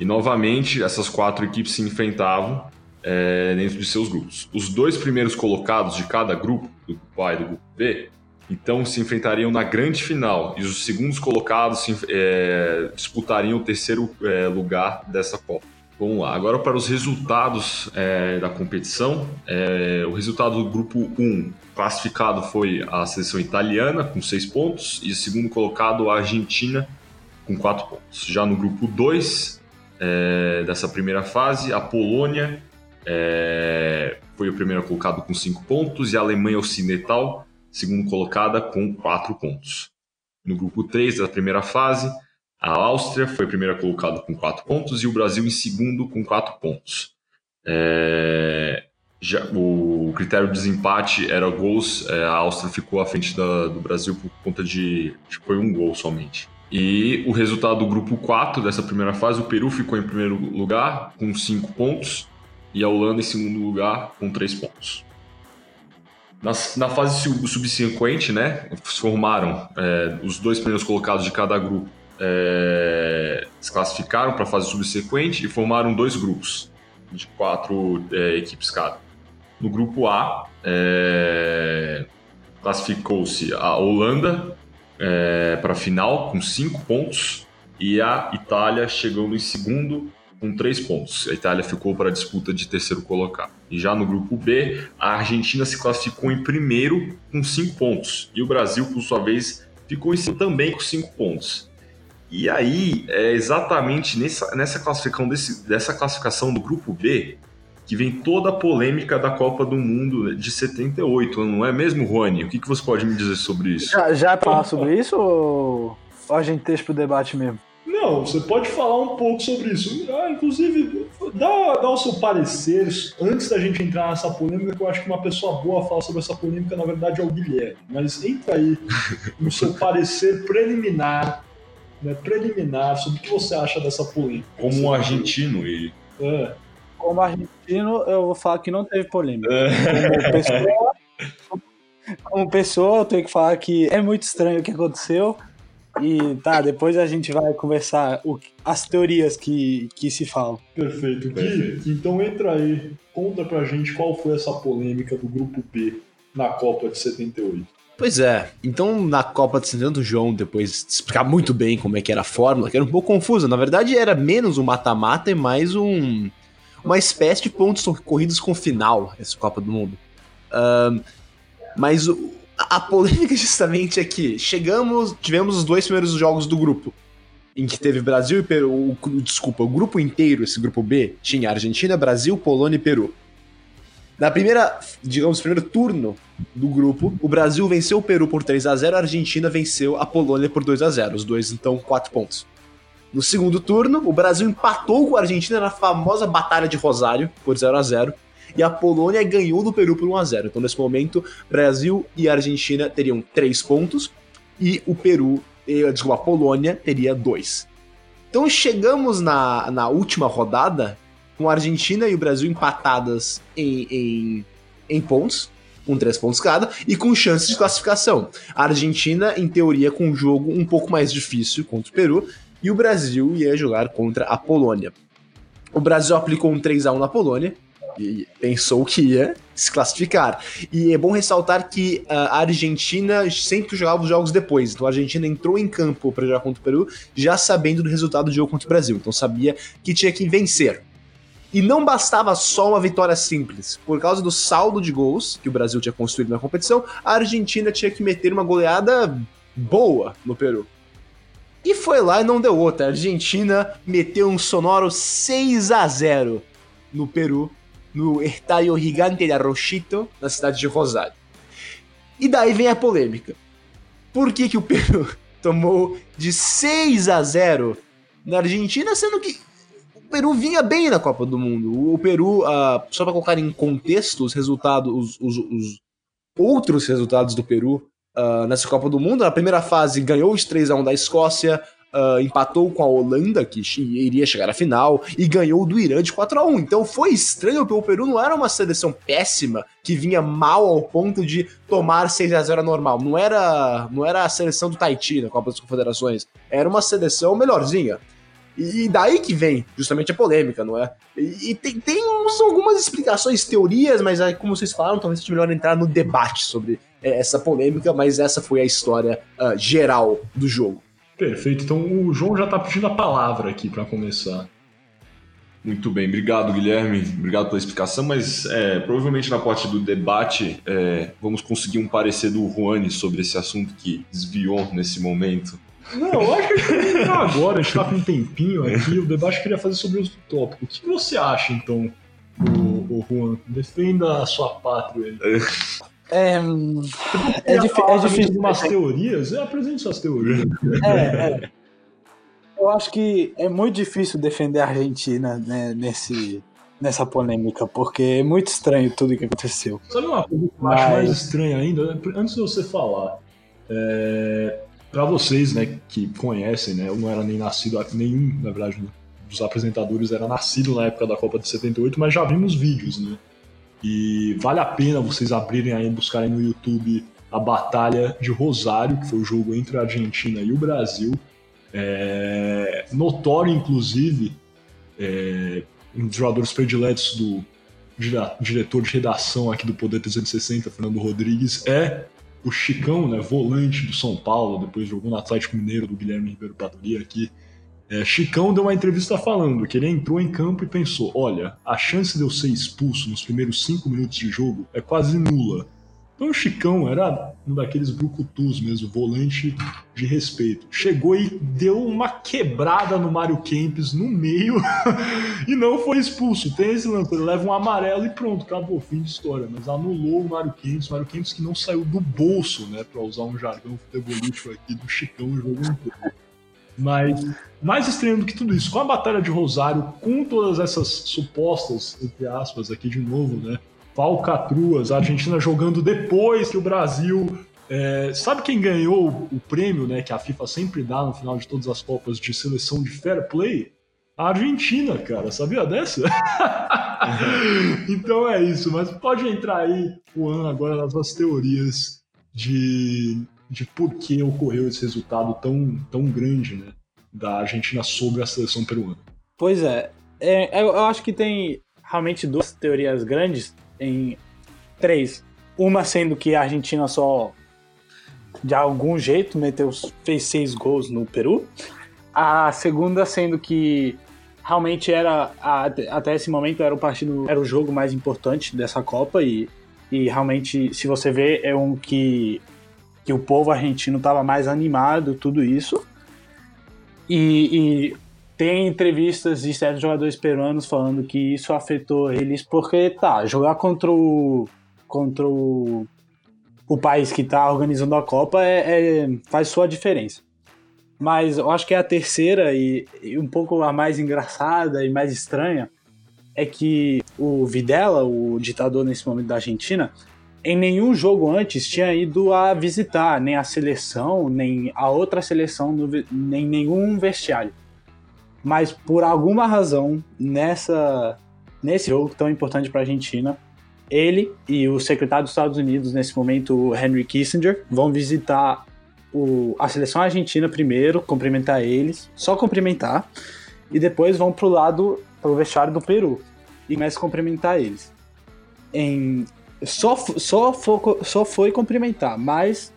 E novamente, essas quatro equipes se enfrentavam é, dentro de seus grupos. Os dois primeiros colocados de cada grupo, do grupo A e do grupo B, então se enfrentariam na grande final e os segundos colocados se, é, disputariam o terceiro lugar dessa Copa. Vamos lá, agora para os resultados é, da competição. É, o resultado do grupo 1 classificado foi a seleção italiana com 6 pontos e o segundo colocado a Argentina com 4 pontos. Já no grupo 2 é, dessa primeira fase, a Polônia é, foi o primeiro colocado com 5 pontos e a Alemanha Ocidental, segundo colocada, com 4 pontos. No grupo 3 da primeira fase, a Áustria foi a primeira colocada com 4 pontos e o Brasil em segundo com 4 pontos. É, já, o critério de desempate era gols, é, a Áustria ficou à frente da, do Brasil por conta de. Acho que foi um gol somente. E o resultado do grupo 4 dessa primeira fase, o Peru ficou em primeiro lugar com 5 pontos e a Holanda em segundo lugar com 3 pontos. Na, na fase subsequente, né, formaram é, os dois primeiros colocados de cada grupo é, se classificaram para a fase subsequente e formaram dois grupos de quatro é, equipes cada. No grupo A, é, classificou-se a Holanda é, para a final com cinco pontos e a Itália chegando em segundo com três pontos. A Itália ficou para a disputa de terceiro colocado. E já no grupo B, a Argentina se classificou em primeiro com cinco pontos e o Brasil, por sua vez, ficou em segundo também com cinco pontos. E aí, é exatamente nessa, nessa classificação desse, dessa classificação do grupo B que vem toda a polêmica da Copa do Mundo de 78, não é mesmo, Rony? O que, que você pode me dizer sobre isso? Já, já falar sobre isso ou, a gente deixa pro debate mesmo? Não, você pode falar um pouco sobre isso. Ah, inclusive, dá, dá o seu parecer antes da gente entrar nessa polêmica, que eu acho que uma pessoa boa a falar sobre essa polêmica, na verdade, é o Guilherme. Mas entra aí no seu parecer preliminar né, preliminar sobre o que você acha dessa polêmica. Como um argentino e. É. Como argentino, eu vou falar que não teve polêmica. Como pessoa, como pessoa, eu tenho que falar que é muito estranho o que aconteceu. E tá, depois a gente vai conversar o, as teorias que, que se falam. Perfeito. Gui, então entra aí, conta pra gente qual foi essa polêmica do grupo B na Copa de 78. Pois é, então na Copa de 78, o João, depois de explicar muito bem como é que era a fórmula, que era um pouco confusa, na verdade era menos um mata-mata e mais um uma espécie de pontos corridos com final, essa Copa do Mundo. Uh, mas o, a polêmica justamente é que chegamos, tivemos os dois primeiros jogos do grupo, em que teve Brasil e Peru, o, desculpa, o grupo inteiro, esse grupo B, tinha Argentina, Brasil, Polônia e Peru. Na primeira, digamos, primeiro turno do grupo, o Brasil venceu o Peru por 3 a 0 a Argentina venceu a Polônia por 2 a 0 Os dois, então, 4 pontos. No segundo turno, o Brasil empatou com a Argentina na famosa Batalha de Rosário, por 0 a 0 e a Polônia ganhou do Peru por 1 a 0 Então, nesse momento, Brasil e Argentina teriam 3 pontos, e o Peru, desculpa, a Polônia teria 2. Então, chegamos na, na última rodada com a Argentina e o Brasil empatadas em, em, em pontos, com três pontos cada, e com chances de classificação. A Argentina, em teoria, com um jogo um pouco mais difícil contra o Peru, e o Brasil ia jogar contra a Polônia. O Brasil aplicou um 3 a 1 na Polônia e pensou que ia se classificar. E é bom ressaltar que a Argentina sempre jogava os jogos depois. Então a Argentina entrou em campo para jogar contra o Peru já sabendo do resultado do jogo contra o Brasil. Então sabia que tinha que vencer. E não bastava só uma vitória simples. Por causa do saldo de gols que o Brasil tinha construído na competição, a Argentina tinha que meter uma goleada boa no Peru. E foi lá e não deu outra. A Argentina meteu um sonoro 6 a 0 no Peru, no Estadio Gigante de Arrochito, na cidade de Rosário. E daí vem a polêmica. Por que, que o Peru tomou de 6 a 0 na Argentina, sendo que Peru vinha bem na Copa do Mundo? O Peru, uh, só para colocar em contexto os resultados, os, os, os outros resultados do Peru uh, nessa Copa do Mundo. Na primeira fase, ganhou os 3 a 1 da Escócia, uh, empatou com a Holanda, que iria chegar à final, e ganhou do Irã de 4 a 1 Então foi estranho, porque o Peru não era uma seleção péssima, que vinha mal ao ponto de tomar 6 a 0 normal. Não era, não era a seleção do Tahiti na Copa das Confederações. Era uma seleção melhorzinha. E daí que vem justamente a polêmica, não é? E, tem, tem uns, algumas explicações, teorias, mas aí, como vocês falaram, talvez seja melhor entrar no debate sobre é, essa polêmica, mas essa foi a história uh, geral do jogo. Perfeito, então o João já está pedindo a palavra aqui para começar. Muito bem, obrigado Guilherme, obrigado pela explicação, mas é, provavelmente na parte do debate é, vamos conseguir um parecer do Juani sobre esse assunto que desviou nesse momento. Não, eu acho que a gente vai agora, a gente tá com um tempinho aqui, o debate queria fazer sobre o tópico. O que você acha, então, o, o Juan? Defenda a sua pátria. É, é, é, dif é difícil. umas teorias, eu apresento suas teorias. É, é. Eu acho que é muito difícil defender a Argentina né, nesse, nessa polêmica, porque é muito estranho tudo que aconteceu. Sabe uma coisa que eu acho mais estranha ainda? Antes de você falar, é, para vocês, né, que conhecem, né, eu não era nem nascido, nenhum, na verdade, dos apresentadores era nascido na época da Copa de 78, mas já vimos vídeos, né? E vale a pena vocês abrirem aí, buscarem no YouTube a Batalha de Rosário, que foi o jogo entre a Argentina e o Brasil. É, notório, inclusive, é, um dos jogadores prediletos do diretor de redação aqui do Poder 360, Fernando Rodrigues, é o Chicão, né, volante do São Paulo, depois jogou no Atlético Mineiro do Guilherme Ribeiro Padoria aqui. É, Chicão deu uma entrevista falando que ele entrou em campo e pensou: olha, a chance de eu ser expulso nos primeiros cinco minutos de jogo é quase nula. Então o Chicão era um daqueles brucutus mesmo, volante de respeito. Chegou e deu uma quebrada no Mário Kempis no meio e não foi expulso. Tem esse lance, ele leva um amarelo e pronto, acabou, fim de história. Mas anulou o Mário Kempis, Mário Kempis que não saiu do bolso, né, para usar um jargão futebolístico aqui do Chicão jogando inteiro. Mas mais estranho do que tudo isso, com a Batalha de Rosário, com todas essas supostas, entre aspas, aqui de novo, né? Falcatruas, a Argentina jogando depois que o Brasil. É, sabe quem ganhou o prêmio né, que a FIFA sempre dá no final de todas as Copas de seleção de fair play? A Argentina, cara, sabia dessa? então é isso, mas pode entrar aí, Juan, agora nas suas teorias de de por que ocorreu esse resultado tão, tão grande, né? Da Argentina sobre a seleção peruana. Pois é, é eu acho que tem realmente duas teorias grandes em três. Uma sendo que a Argentina só de algum jeito meteu, fez seis gols no Peru. A segunda sendo que realmente era até esse momento era o partido era o jogo mais importante dessa Copa e, e realmente se você vê é um que que o povo argentino estava mais animado tudo isso e, e tem entrevistas de certos jogadores peruanos falando que isso afetou eles porque tá jogar contra o contra o, o país que está organizando a Copa é, é, faz sua diferença mas eu acho que a terceira e, e, um pouco a mais engraçada e mais estranha é que o Videla, o ditador nesse momento da Argentina, em nenhum jogo antes tinha ido a visitar nem a seleção, nem a outra seleção, nem nenhum vestiário. Mas por alguma razão, nessa nesse jogo tão importante para a Argentina, ele e o secretário dos Estados Unidos, nesse momento, Henry Kissinger, vão visitar o, a seleção argentina primeiro, cumprimentar eles, só cumprimentar, e depois vão pro lado, pro vestiário do Peru, e começam a cumprimentar eles. Em, só, só, só foi cumprimentar, mas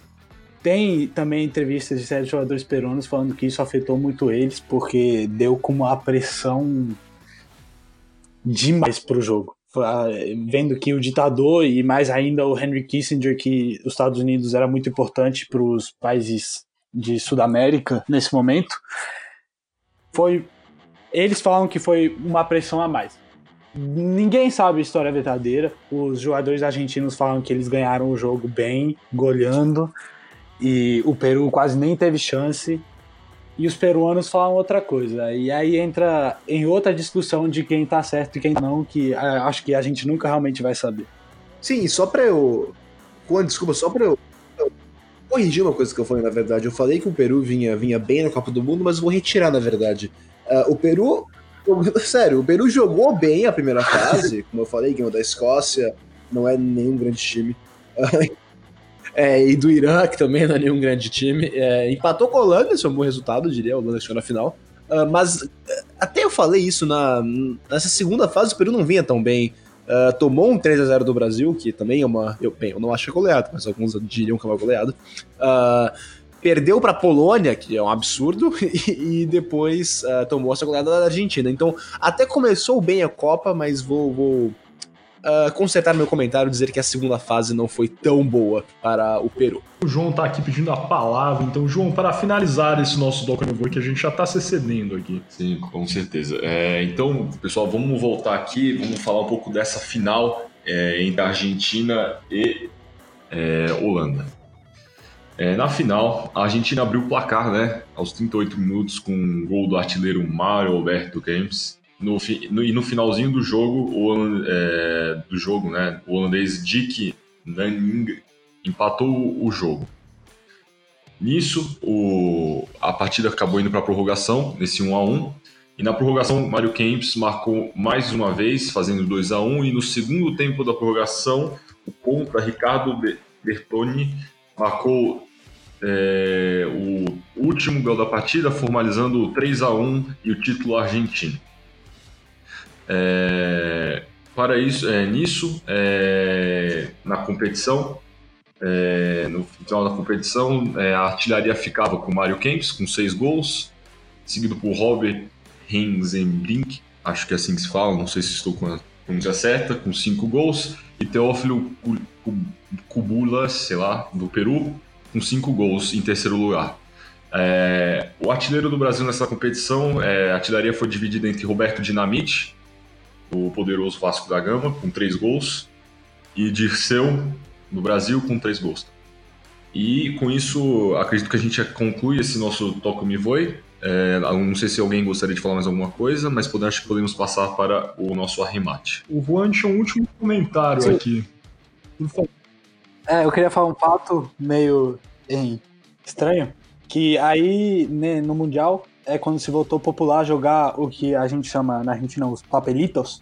tem também entrevistas de sérios jogadores peruanos falando que isso afetou muito eles, porque deu como uma pressão demais pro jogo vendo que o ditador e mais ainda o Henry Kissinger, que os Estados Unidos era muito importante para os países de Sudamérica nesse momento, foi eles falam que foi uma pressão a mais. Ninguém sabe a história verdadeira. Os jogadores argentinos falam que eles ganharam o jogo bem, goleando, e o Peru quase nem teve chance e os peruanos falam outra coisa. E aí entra em outra discussão de quem tá certo e quem não, que acho que a gente nunca realmente vai saber. Sim, só pra eu. Juan, desculpa, só pra eu, corrigir uma coisa que eu falei, na verdade. Eu falei que o Peru vinha, vinha bem na Copa do Mundo, mas vou retirar, na verdade. Uh, o Peru. Sério, o Peru jogou bem a primeira fase, como eu falei, ganhou da Escócia, não é nenhum grande time. é, e do Irã, que também não é nenhum grande time. É, empatou com a Holanda, isso é um bom resultado, eu diria, a Holanda chegou na final. Uh, mas é, até eu falei isso na, nessa segunda fase, o Peru não vinha tão bem. Uh, tomou um 3 a 0 do Brasil, que também é uma. Eu, bem, eu não acho que é goleado, mas alguns diriam que é uma goleada. Uh, perdeu para a Polônia, que é um absurdo, e, e depois uh, tomou essa goleada da Argentina. Então, até começou bem a Copa, mas vou, vou uh, consertar meu comentário e dizer que a segunda fase não foi tão boa para o Peru. O João tá aqui pedindo a palavra, então, João, para finalizar esse nosso documentário, que a gente já tá se excedendo aqui. Sim, com certeza. É, então, pessoal, vamos voltar aqui, vamos falar um pouco dessa final é, entre Argentina e é, Holanda. É, na final, a Argentina abriu o placar, né, aos 38 minutos, com um gol do artilheiro Mário Alberto Kempis. No, no, e no finalzinho do jogo, o, é, do jogo, né, o holandês Dick Nanning empatou o jogo. Nisso, o, a partida acabou indo para a prorrogação, nesse 1 a 1 e na prorrogação, Mário Kempis marcou mais uma vez, fazendo 2 a 1 e no segundo tempo da prorrogação, o contra Ricardo Bertoni marcou é, o último gol da partida, formalizando o 3 a 1 e o título argentino. É, para isso, é, nisso, é, na competição, é, no final da competição, é, a artilharia ficava com Mário Kempis, com seis gols, seguido por Robert Hensenbrink, acho que é assim que se fala, não sei se estou com a pronúncia certa, com cinco gols, e Teófilo Cubula, sei lá, do Peru, com cinco gols em terceiro lugar. É, o artilheiro do Brasil nessa competição, é, a artilharia foi dividida entre Roberto Dinamite, o poderoso Vasco da Gama, com três gols, e Dirceu, no Brasil, com três gols. E com isso, acredito que a gente conclui esse nosso Toco Me Voe. É, não sei se alguém gostaria de falar mais alguma coisa, mas podemos, acho que podemos passar para o nosso arremate. O Juan tinha um último comentário Sim. aqui. Por favor. É, eu queria falar um fato meio hein, estranho, que aí né, no Mundial é quando se voltou popular jogar o que a gente chama na Argentina os papelitos,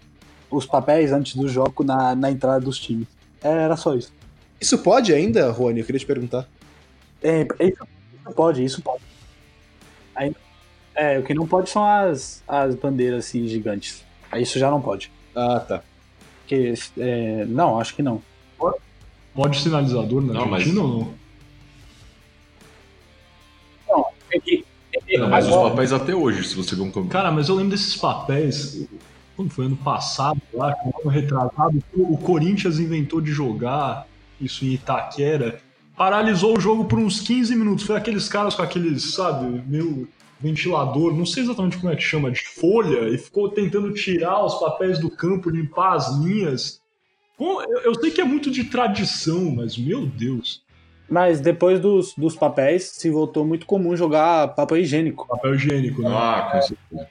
os papéis antes do jogo na, na entrada dos times. É, era só isso. Isso pode ainda, Rony? Eu queria te perguntar. É, isso, isso pode, isso pode. Aí, é, o que não pode são as, as bandeiras assim, gigantes. Aí isso já não pode. Ah, tá. Porque, é, não, acho que não. Pode sinalizador na Não, mas- ou não? Não, mas os papéis até hoje, se você não Cara, mas eu lembro desses papéis. Quando foi ano passado, lá, ano retrasado, o Corinthians inventou de jogar isso em Itaquera. Paralisou o jogo por uns 15 minutos. Foi aqueles caras com aqueles, sabe, meu ventilador, não sei exatamente como é que chama, de folha, e ficou tentando tirar os papéis do campo, limpar as linhas. Eu sei que é muito de tradição, mas meu Deus. Mas depois dos, dos papéis, se voltou muito comum jogar papel higiênico. Papel higiênico, né? Ah, com certeza.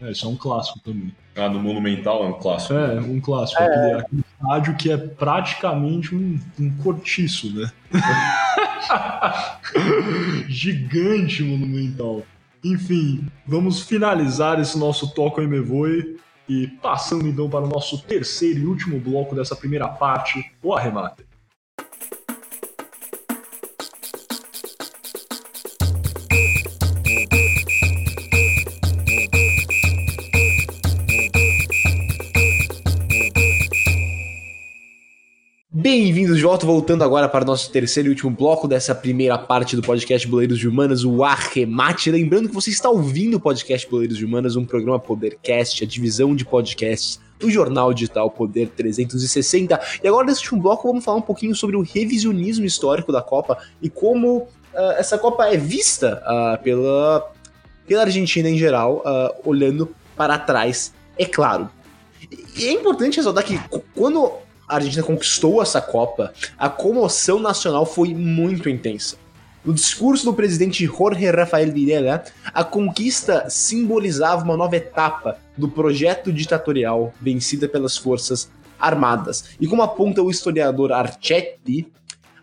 É, isso é um clássico também. Ah, no Monumental é um clássico. É, um clássico. Aquele, aquele estádio que é praticamente um, um cortiço, né? Gigante monumental. Enfim, vamos finalizar esse nosso Toco em Mevoe e passando então para o nosso terceiro e último bloco dessa primeira parte, o arremate. Bem-vindos de volta, voltando agora para o nosso terceiro e último bloco dessa primeira parte do podcast Boleiros de Humanas, o Arremate. Lembrando que você está ouvindo o podcast Boleiros de Humanas, um programa Podercast, a divisão de podcasts do jornal digital Poder 360. E agora, nesse último bloco, vamos falar um pouquinho sobre o revisionismo histórico da Copa e como ah, essa Copa é vista ah, pela, pela Argentina em geral, ah, olhando para trás, é claro. E é importante ressaltar que quando a Argentina conquistou essa Copa, a comoção nacional foi muito intensa. No discurso do presidente Jorge Rafael Videla, a conquista simbolizava uma nova etapa do projeto ditatorial vencida pelas forças armadas. E como aponta o historiador Archetti,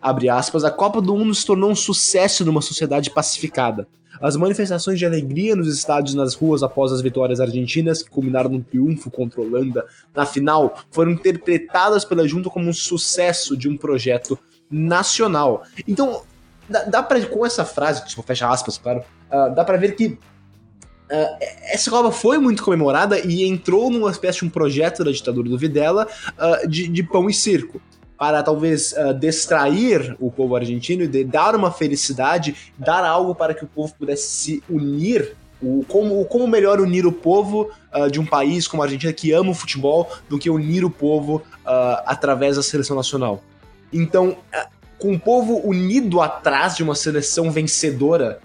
abre aspas, a Copa do Mundo se tornou um sucesso numa sociedade pacificada. As manifestações de alegria nos estádios e nas ruas após as vitórias argentinas, que culminaram num triunfo contra a Holanda na final, foram interpretadas pela junta como um sucesso de um projeto nacional. Então, dá, dá com essa frase, desculpa, fecha aspas, claro, ah, dá para ver que ah, essa Copa foi muito comemorada e entrou numa espécie de um projeto da ditadura do Videla ah, de, de pão e circo. Para talvez ah, distrair o povo argentino e de dar uma felicidade, dar algo para que o povo pudesse se unir. O, como, como melhor unir o povo ah, de um país como a Argentina que ama o futebol do que unir o povo ah, através da seleção nacional. Então, ah, com o povo unido atrás de uma seleção vencedora,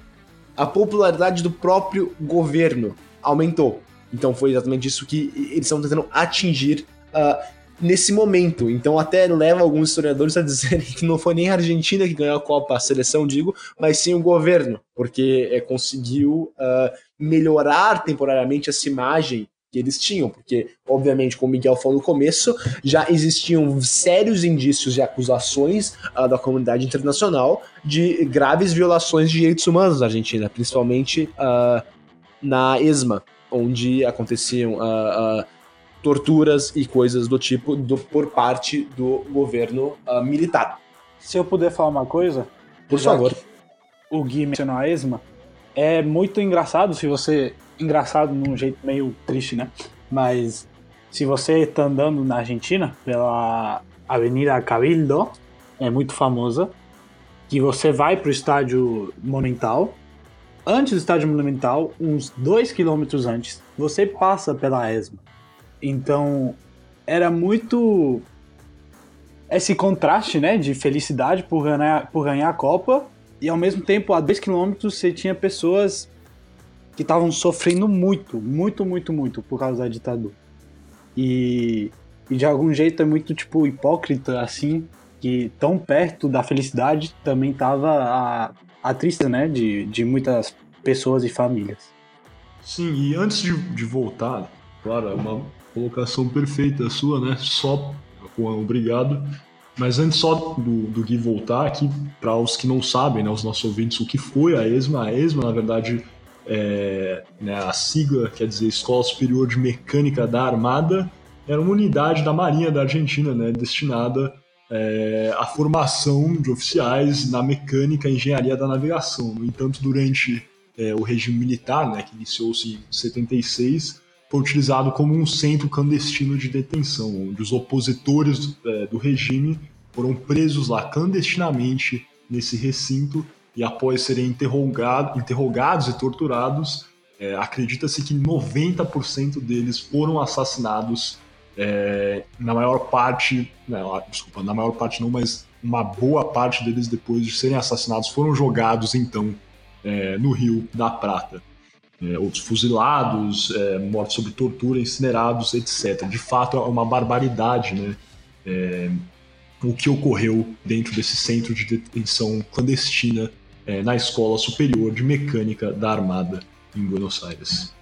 a popularidade do próprio governo aumentou. Então foi exatamente isso que eles estão tentando atingir nesse momento. Então até leva alguns historiadores a dizerem que não foi nem a Argentina que ganhou a Copa, a seleção, digo, mas sim o governo, porque é, conseguiu ah, melhorar temporariamente essa imagem que eles tinham, porque, obviamente, como o Miguel falou no começo, já existiam sérios indícios de acusações ah, da comunidade internacional de graves violações de direitos humanos na Argentina, principalmente ah, na ESMA, onde aconteciam ah, torturas e coisas do tipo do- por parte do governo ah, militar. Se eu puder falar uma coisa, Por favor. o Gui mencionou a ESMA, é muito engraçado se você. Engraçado num jeito meio triste, né? Mas se você tá andando na Argentina, pela Avenida Cabildo, é muito famosa, que você vai pro estádio Monumental. Antes do estádio Monumental, uns dois quilômetros antes, você passa pela ESMA. Então, era muito esse contraste, né, de felicidade por ganhar, por ganhar a Copa e ao mesmo tempo a 2 km você tinha pessoas que estavam sofrendo muito, muito, muito, muito por causa da ditadura. E, e de algum jeito é muito tipo hipócrita assim, que tão perto da felicidade também tava a, a triste, né, de, de muitas pessoas e famílias. Sim, e antes de, de voltar, claro, é uma colocação perfeita sua, né? Só, Juan, obrigado. Mas antes só do, do Gui voltar aqui, para os que não sabem, né, os nossos ouvintes, o que foi a ESMA. A ESMA, na verdade, é né, a sigla, quer dizer Escola Superior de Mecânica da Armada, era uma unidade da Marinha da Argentina, né, destinada é, a formação de oficiais na mecânica e engenharia da navegação. No entanto, durante é, o regime militar, né, que iniciou-se em 76, foi utilizado como um centro clandestino de detenção, onde os opositores é, do regime foram presos lá clandestinamente nesse recinto e após serem interrogado, interrogados e torturados, é, acredita-se que 90% deles foram assassinados é, na maior parte, não, desculpa, na maior parte não, mas uma boa parte deles depois de serem assassinados foram jogados então é, no Rio da Prata. É, outros fuzilados, é, mortos sob tortura, incinerados, etc. De fato, é uma barbaridade, né? É, o que ocorreu dentro desse centro de detenção clandestina é, na Escola Superior de Mecânica da Armada em Buenos Aires.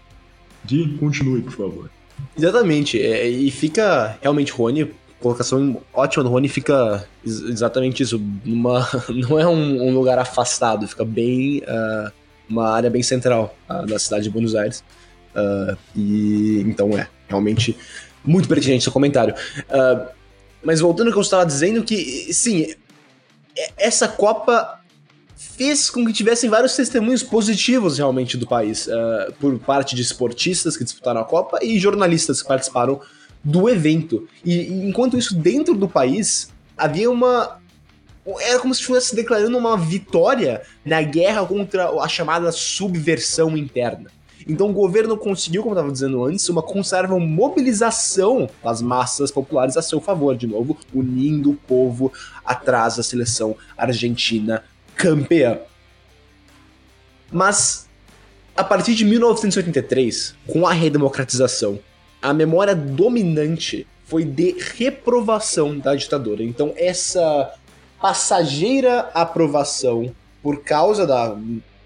Gui, continue, por favor. Exatamente, é, e fica realmente Rony, colocação ótima do Rony fica exatamente isso, uma, não é um, um, lugar afastado, fica bem, uh, uma área bem central uh, da cidade de Buenos Aires, uh, e então é, realmente muito pertinente seu comentário. mas voltando ao que eu estava dizendo, que sim, essa Copa fez com que tivessem vários testemunhos positivos realmente do país, uh, por parte de esportistas que disputaram a Copa e jornalistas que participaram do evento. E enquanto isso, dentro do país, havia uma. Era como se estivesse declarando uma vitória na guerra contra a chamada subversão interna. Então o governo conseguiu, como eu estava dizendo antes, uma conserva mobilização das massas populares a seu favor, de novo, unindo o povo atrás da seleção argentina campeã. Mas, a partir de 1983, com a redemocratização, a memória dominante foi de reprovação da ditadura. Então, essa passageira aprovação, por causa da.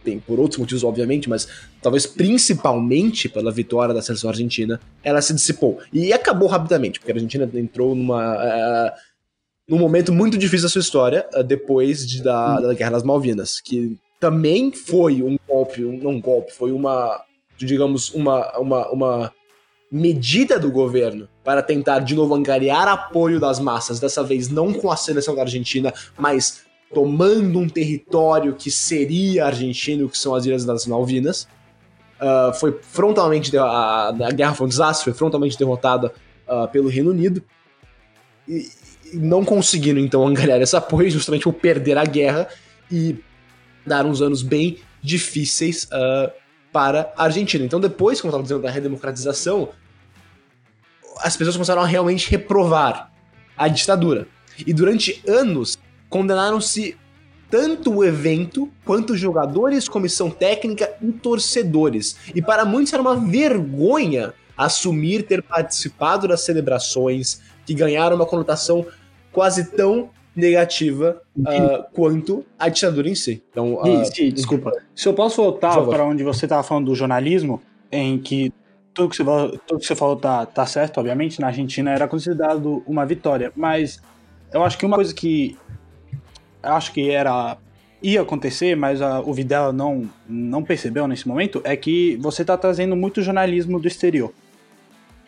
Bem, por outros motivos, obviamente, mas talvez principalmente pela vitória da seleção argentina, ela se dissipou. E acabou rapidamente, porque a Argentina entrou numa. Uh, num momento muito difícil da sua história, uh, depois de, da, da Guerra das Malvinas, que também foi um golpe, um, não um golpe, foi uma, digamos, uma, uma, uma medida do governo para tentar de novo angariar apoio das massas, dessa vez não com a seleção da Argentina, mas tomando um território que seria argentino, que são as Ilhas das Malvinas. Uh, foi frontalmente a, a, guerra foi um desastre, foi frontalmente derrotada uh, pelo Reino Unido. E, não conseguindo então angariar esse apoio, justamente por perder a guerra e dar uns anos bem difíceis uh, para a Argentina. Então, depois, como eu estava dizendo, da redemocratização, as pessoas começaram a realmente reprovar a ditadura. E durante anos condenaram-se tanto o evento quanto jogadores, comissão técnica e torcedores. E para muitos era uma vergonha assumir ter participado das celebrações que ganharam uma conotação quase tão negativa uh, quanto a ditadura em si. Então, uh, desculpa. Se eu posso voltar para onde você estava falando do jornalismo, em que tudo que você, tudo que você falou tá, tá certo, obviamente, na Argentina era considerado uma vitória, mas eu acho que uma coisa que acho que era ia acontecer, mas a, o Videla não, não percebeu nesse momento, é que você está trazendo muito jornalismo do exterior.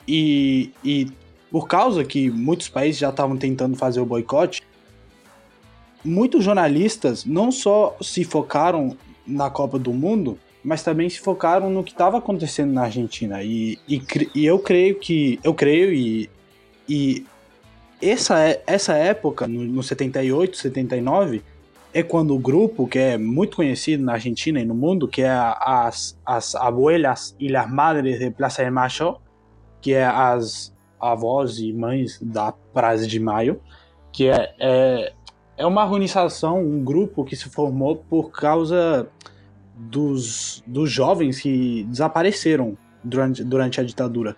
E, e por causa que muitos países já estavam tentando fazer o boicote, muitos jornalistas não só se focaram na Copa do Mundo, mas também se focaram no que estava acontecendo na Argentina. E, e, e, eu creio que. Eu creio e. E essa, é, essa época, no, no 78, 79, é quando o grupo, que é muito conhecido na Argentina e no mundo, que é as, as Abuelas e las Madres de Plaza de Mayo, que é as avós e mães da Praça de Maio, que é, é, é uma organização, um grupo que se formou por causa dos, dos jovens que desapareceram durante, durante a ditadura.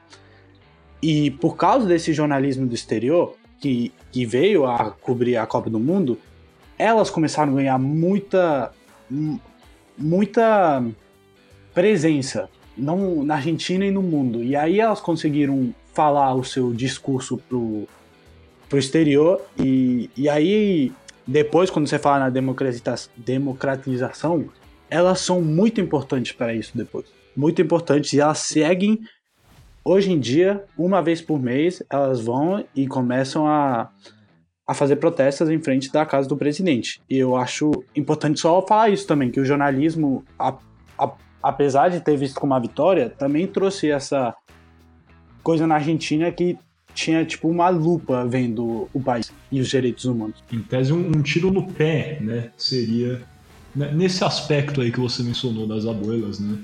E por causa desse jornalismo do exterior, que, que veio a cobrir a Copa do Mundo, elas começaram a ganhar muita, muita presença não, na Argentina e no mundo. E aí elas conseguiram falar o seu discurso pro, pro exterior. E, e aí, depois, quando você fala na democratização, elas são muito importantes para isso depois. Muito importantes. E elas seguem, hoje em dia, uma vez por mês, elas vão e começam a, a fazer protestos em frente da casa do presidente. E eu acho importante só falar isso também, que o jornalismo, a, a, apesar de ter visto como uma vitória, também trouxe essa coisa na Argentina que tinha tipo uma lupa vendo o país e os direitos humanos. Em tese, um, um tiro no pé, né? Seria nesse aspecto aí que você mencionou das abuelas, né?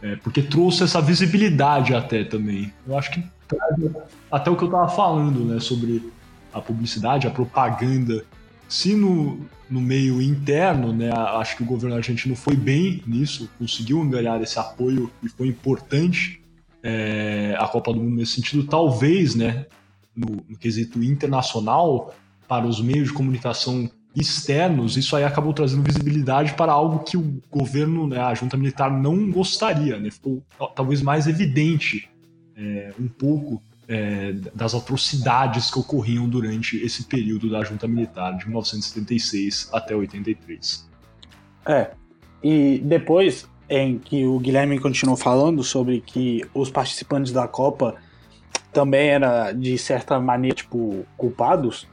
É, porque trouxe essa visibilidade até também. Eu acho que até o que eu tava falando, né? Sobre a publicidade, a propaganda. Se no, no meio interno, né, acho que o governo argentino foi bem nisso, conseguiu angariar esse apoio e foi importante é, a Copa do Mundo nesse sentido. Talvez, né, no, no quesito internacional, para os meios de comunicação externos, isso aí acabou trazendo visibilidade para algo que o governo, né, a junta militar não gostaria, né? Ficou talvez mais evidente é, um pouco é, das atrocidades que ocorriam durante esse período da junta militar, de 1976 até 83. É, e depois em que o Guilherme continuou falando sobre que os participantes da Copa também eram, de certa maneira, tipo, culpados,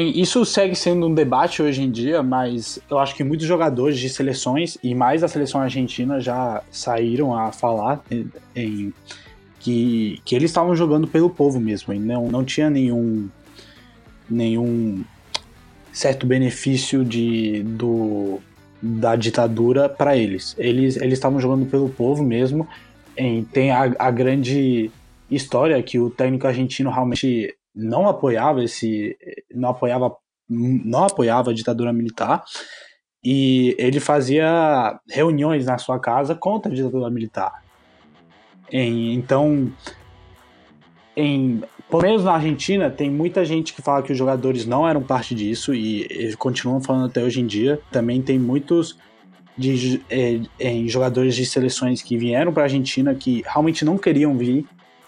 isso segue sendo um debate hoje em dia, mas eu acho que muitos jogadores de seleções, e mais da seleção argentina, já saíram a falar em, em que, que eles estavam jogando pelo povo mesmo, e não, não tinha nenhum, nenhum certo benefício de, do, da ditadura para eles. Eles eles estavam jogando pelo povo mesmo. Em, tem a, a grande história que o técnico argentino realmente não apoiava esse não apoiava não apoiava a ditadura militar e ele fazia reuniões na sua casa contra a ditadura militar em, então, em, pelo menos na Argentina, tem muita gente que fala que os jogadores não eram parte disso e eles continuam falando até hoje em dia. Também tem muitos de, é, em jogadores de seleções que vieram para a Argentina que realmente não queriam vir,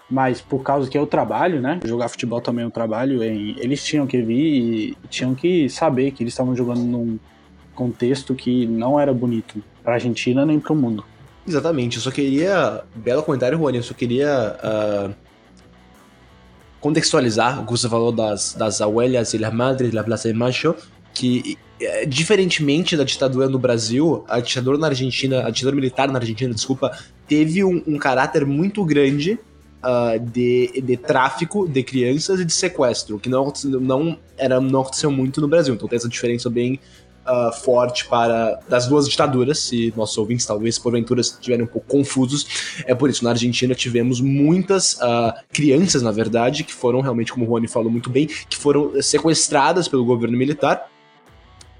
mas por causa que é o trabalho, né? Jogar futebol também é um trabalho, eles tinham que vir e tinham que saber que eles estavam jogando num contexto que não era bonito para a Argentina nem para o mundo. Exatamente, eu só queria. Belo comentário, Rony, eu só queria. Uh, contextualizar o que você falou das, das abuelas e las madres la Plaza de Mayo, que é, diferentemente da ditadura no Brasil, a ditadura na Argentina, a ditadura militar na Argentina, desculpa, teve um, um caráter muito grande uh, de, de tráfico de crianças e de sequestro, que não, não, era, não aconteceu muito no Brasil. Então tem essa diferença bem uh, forte para das duas ditaduras, se nossos ouvintes talvez porventura estiverem um pouco confusos. É por isso, na Argentina tivemos muitas uh, crianças, na verdade, que foram realmente, como o Rony falou muito bem, que foram sequestradas pelo governo militar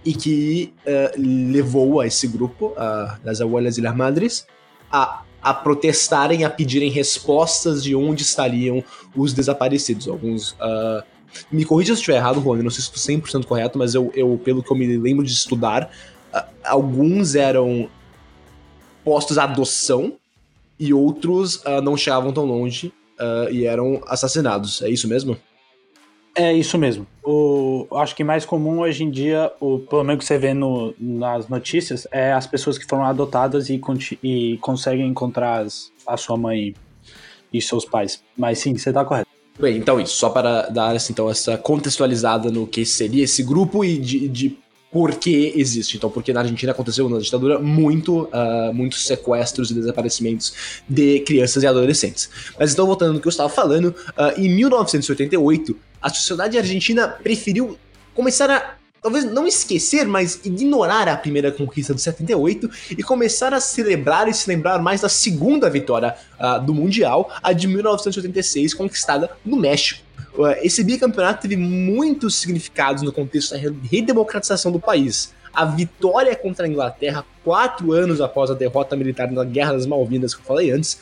e que uh, levou a esse grupo, uh, das abuelas e las madres, a, a protestarem, a pedirem respostas de onde estariam os desaparecidos. Alguns uh, me corrija se eu estiver errado, Rony, não sei se estou 100% correto, mas eu, eu, pelo que eu me lembro de estudar, uh, alguns eram postos à adoção e outros uh, não chegavam tão longe e eram assassinados. É isso mesmo? É isso mesmo. O, acho que mais comum hoje em dia, o, pelo menos que você vê no, nas notícias, é as pessoas que foram adotadas e, e conseguem encontrar as, a sua mãe e seus pais. Mas sim, você está correto. Bem, então isso, só para dar então, essa contextualizada no que seria esse grupo e de, de por que existe. Então, porque na Argentina aconteceu na ditadura muito, uh, muitos sequestros e desaparecimentos de crianças e adolescentes. Mas então, voltando no que eu estava falando, uh, em 1988, a sociedade argentina preferiu começar a talvez não esquecer, mas ignorar a primeira conquista do 78 e começar a celebrar e se lembrar mais da segunda vitória uh, do Mundial, a de 1986, conquistada no México. Uh, esse bicampeonato teve muitos significados no contexto da redemocratização do país. A vitória contra a Inglaterra, quatro anos após a derrota militar na Guerra das Malvinas, que eu falei antes,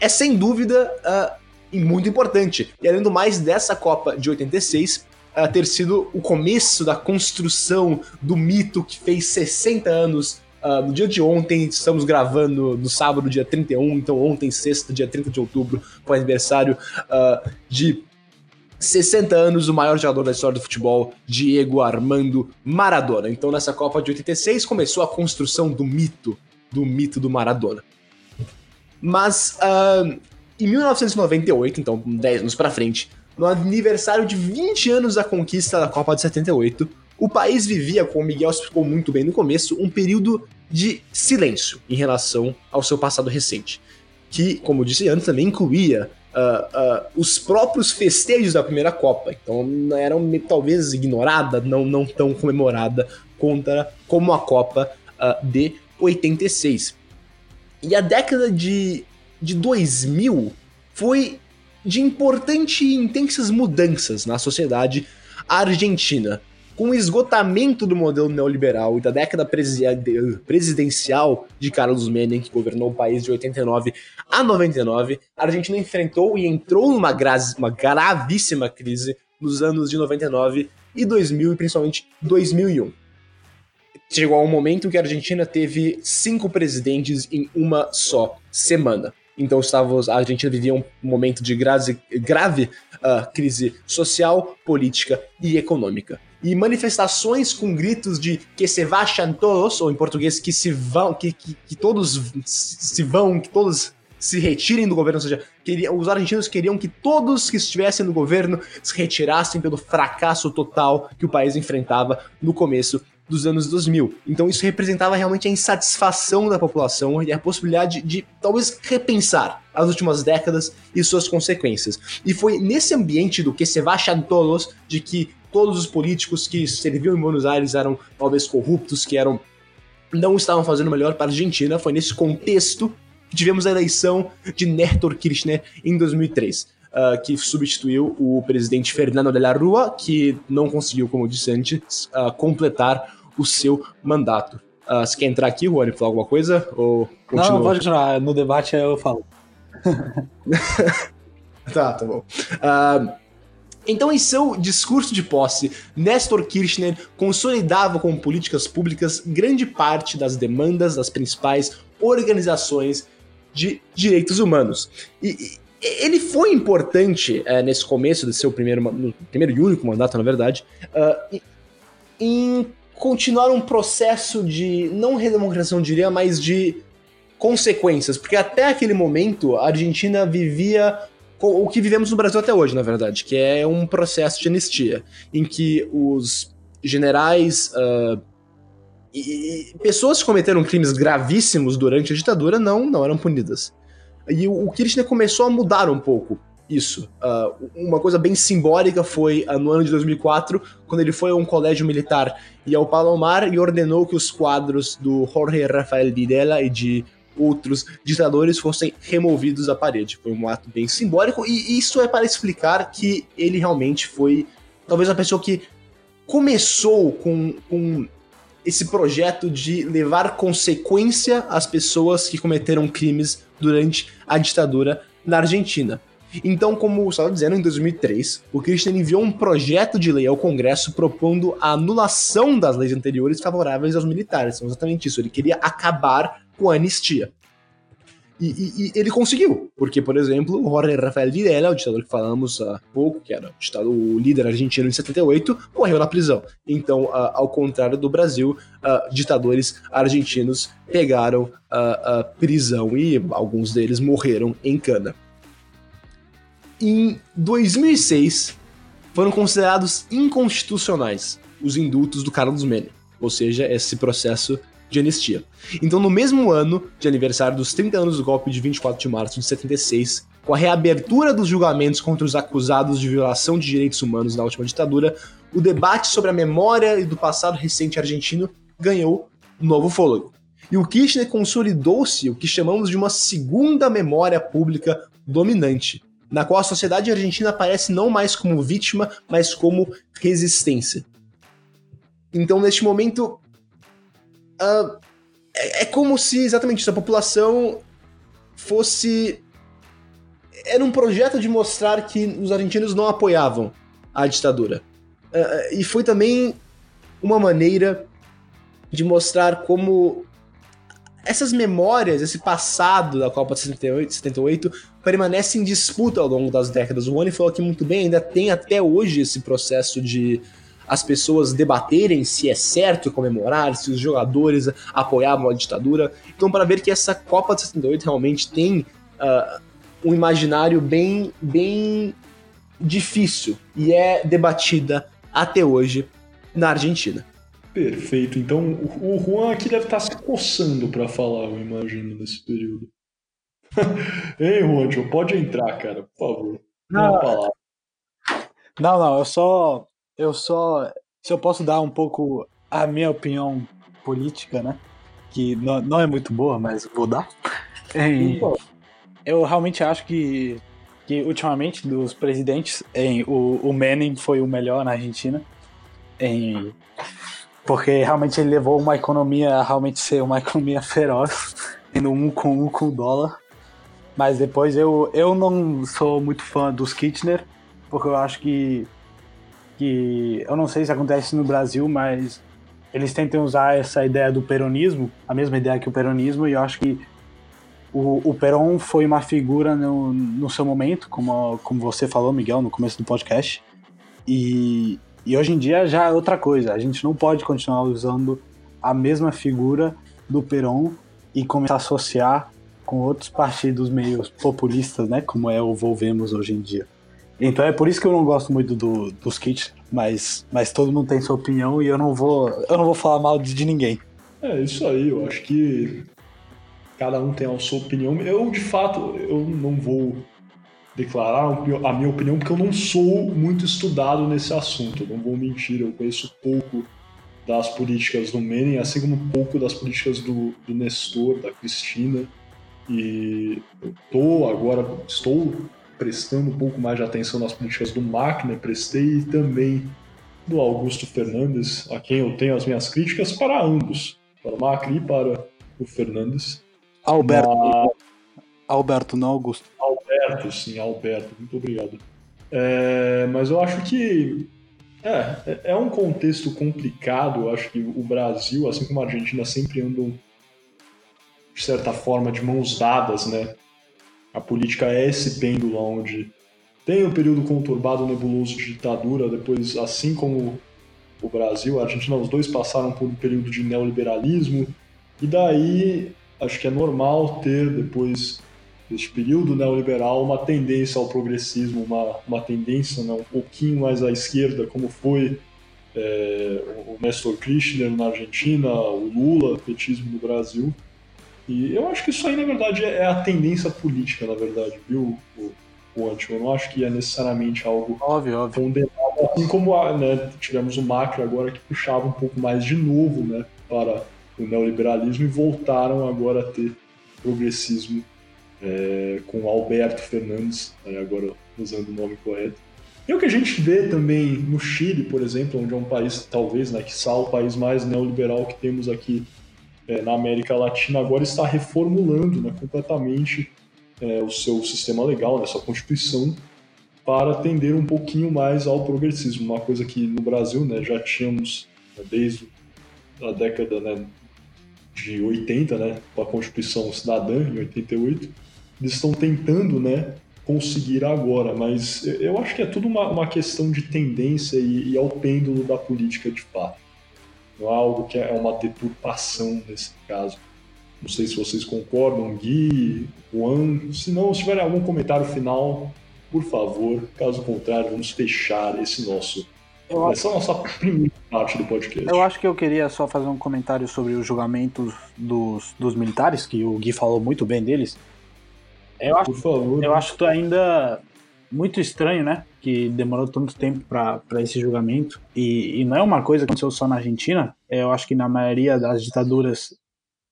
é sem dúvida uh, muito importante. E além do mais, dessa Copa de 86, uh, ter sido o começo da construção do mito que fez 60 anos Uh, no dia de ontem, estamos gravando no sábado, dia 31, então ontem, sexta, dia 30 de outubro, foi aniversário uh, de 60 anos do maior jogador da história do futebol, Diego Armando Maradona. Então, nessa Copa de 86, começou a construção do mito, do mito do Maradona. Mas, uh, em 1998, então 10 anos para frente, no aniversário de 20 anos da conquista da Copa de 78, o país vivia, como o Miguel explicou muito bem no começo, um período de silêncio em relação ao seu passado recente, que, como disse antes, também incluía uh, uh, os próprios festejos da primeira Copa. Então era talvez ignorada, não, não tão comemorada contra como a Copa uh, de 86. E a década de, de 2000 foi de importantes e intensas mudanças na sociedade argentina. Com o esgotamento do modelo neoliberal e da década presidencial de Carlos Menem, que governou o país de 89 a 99, a Argentina enfrentou e entrou numa gra uma gravíssima crise nos anos de 99 e 2000, e principalmente 2001. Chegou a um momento que a Argentina teve cinco presidentes em uma só semana. Então estávamos, a Argentina vivia um momento de grave, grave uh, crise social, política e econômica. E manifestações com gritos de que se vayan todos, ou em português, que se vão, que, que, que todos se vão, que todos se retirem do governo, ou seja, queriam, os argentinos queriam que todos que estivessem no governo se retirassem pelo fracasso total que o país enfrentava no começo dos anos 2000. Então isso representava realmente a insatisfação da população e a possibilidade de, de talvez repensar as últimas décadas e suas consequências. E foi nesse ambiente do que se vayan todos, de que todos os políticos que serviam em Buenos Aires eram talvez corruptos, que eram não estavam fazendo melhor para a Argentina, foi nesse contexto que tivemos a eleição de Néstor Kirchner em 2003. Uh, que substituiu o presidente Fernando de la Rua, que não conseguiu, como eu disse antes, uh, completar o seu mandato. Uh, você quer entrar aqui, Juan, e falar alguma coisa? Ou continua? Não, pode continuar. No debate eu falo. tá, tá bom. Uh, então, em seu discurso de posse, Nestor Kirchner consolidava com políticas públicas grande parte das demandas das principais organizações de direitos humanos. E, e ele foi importante é, nesse começo do seu primeiro, primeiro e único mandato, na verdade, uh, em continuar um processo de, não redemocração diria, mas de consequências, porque até aquele momento a Argentina vivia o que vivemos no Brasil até hoje, na verdade, que é um processo de anistia, em que os generais uh, e, e, pessoas que cometeram crimes gravíssimos durante a ditadura não, não eram punidas. E o, o Kirchner começou a mudar um pouco isso. Uh, uma coisa bem simbólica foi uh, no ano de 2004, quando ele foi a um colégio militar e ao Palomar e ordenou que os quadros do Jorge Rafael Videla e de outros ditadores fossem removidos da parede. Foi um ato bem simbólico e isso é para explicar que ele realmente foi talvez a pessoa que começou com, com esse projeto de levar consequência às pessoas que cometeram crimes durante a ditadura na Argentina. Então, como eu estava dizendo, em 2003, o Christian enviou um projeto de lei ao Congresso propondo a anulação das leis anteriores favoráveis aos militares. Então, exatamente isso. Ele queria acabar com a anistia. E, e, e, ele conseguiu, porque, por exemplo, o Jorge Rafael Videla, o ditador que falamos há pouco, que era o, ditador, o líder argentino em 78, morreu na prisão. Então, uh, ao contrário do Brasil, uh, ditadores argentinos pegaram a uh, prisão e alguns deles morreram em cana em 2006 foram considerados inconstitucionais os indultos do Carlos Menem, ou seja, esse processo de anistia. Então, no mesmo ano de aniversário dos 30 anos do golpe de 24 de março de 76, com a reabertura dos julgamentos contra os acusados de violação de direitos humanos na última ditadura, o debate sobre a memória e do passado recente argentino ganhou novo fôlego. E o Kirchner consolidou-se o que chamamos de uma segunda memória pública dominante, na qual a sociedade argentina aparece não mais como vítima, mas como resistência. Então, neste momento, uh, é, é, como se exatamente isso, a população fosse. Era um projeto de mostrar que os argentinos não apoiavam a ditadura. Uh, e foi também uma maneira de mostrar como essas memórias, esse passado da Copa de 78, 78 permanece em disputa ao longo das décadas. O Rony falou aqui muito bem, ainda tem até hoje esse processo de as pessoas debaterem se é certo comemorar, se os jogadores apoiavam a ditadura. Então, para ver que essa Copa de 78 realmente tem uh, um imaginário bem, bem difícil e é debatida até hoje na Argentina. Perfeito. Então o Juan aqui deve estar se coçando para falar, eu imagino, nesse período. Ei, Juan, pode entrar, cara, por favor. Não, não, não, eu só. Eu só. Se eu posso dar um pouco a minha opinião política, né? Que não, não é muito boa, mas vou dar. Eu realmente acho que, que ultimamente, dos presidentes, em, o, o Menem foi o melhor na Argentina. Em, porque realmente ele levou uma economia a realmente ser uma economia feroz, indo um com um com o dólar. Mas depois eu, eu não sou muito fã dos Kitchener, porque eu acho que, que. Eu não sei se acontece no Brasil, mas eles tentam usar essa ideia do peronismo, a mesma ideia que o peronismo, e eu acho que o, o Peron foi uma figura no, no seu momento, como, como você falou, Miguel, no começo do podcast. E, e hoje em dia já é outra coisa. A gente não pode continuar usando a mesma figura do Peron e começar a associar com outros partidos meio populistas, né? Como é o Volvemos hoje em dia. Então é por isso que eu não gosto muito do, dos kits, mas, mas todo mundo tem sua opinião e eu não vou, eu não vou falar mal de, de ninguém. É isso aí, eu acho que cada um tem a sua opinião. Eu, de fato, eu não vou declarar a minha opinião porque eu não sou muito estudado nesse assunto. Eu não vou mentir, eu conheço pouco das políticas do Menem, assim como pouco das políticas do, do Nestor, da Cristina. E eu tô agora, estou prestando um pouco mais de atenção nas políticas do né? prestei também do Augusto Fernandes, a quem eu tenho as minhas críticas para ambos, para o Macri e para o Fernandes. Alberto, Mas... Alberto, não Augusto. Alberto, sim, Alberto, muito obrigado. É, mas eu acho que é, é, é um contexto complicado. Eu acho que o Brasil, assim como a Argentina, sempre andam de certa forma, de mãos dadas, né? A política é esse pêndulo onde tem o um período conturbado, nebuloso de ditadura, depois, assim como o Brasil, a Argentina, os dois passaram por um período de neoliberalismo, e daí acho que é normal ter, depois deste período neoliberal, uma tendência ao progressismo, uma, uma tendência né, um pouquinho mais à esquerda, como foi é, o Nestor Kirchner na Argentina, o Lula, petismo no Brasil. E eu acho que isso aí, na verdade, é a tendência política, na verdade, viu, o, o Anti? Eu não acho que é necessariamente algo óbvio, óbvio. condenado, assim como né, tivemos o Macri agora que puxava um pouco mais de novo né, para o neoliberalismo e voltaram agora a ter progressismo é, com Alberto Fernandes, né, agora usando o nome correto. E o que a gente vê também no Chile, por exemplo, onde é um país, talvez, né, que sal o país mais neoliberal que temos aqui é, na América Latina agora está reformulando né, completamente é, o seu sistema legal, né, sua Constituição, para atender um pouquinho mais ao progressismo. Uma coisa que no Brasil né, já tínhamos né, desde a década né, de 80, né, com a Constituição Cidadã, em 88, eles estão tentando né, conseguir agora, mas eu acho que é tudo uma, uma questão de tendência e, e ao pêndulo da política de fato. Não é algo que é uma deturpação nesse caso. Não sei se vocês concordam, Gui, Juan. Se não, se tiver algum comentário final, por favor. Caso contrário, vamos fechar esse nosso. Eu essa acho... nossa primeira parte do podcast. Eu acho que eu queria só fazer um comentário sobre os julgamentos dos, dos militares, que o Gui falou muito bem deles. Eu acho, por favor. Eu acho ainda muito estranho, né? Que demorou tanto tempo para esse julgamento. E, e, não é uma coisa que aconteceu só na Argentina. É, eu acho que na maioria das ditaduras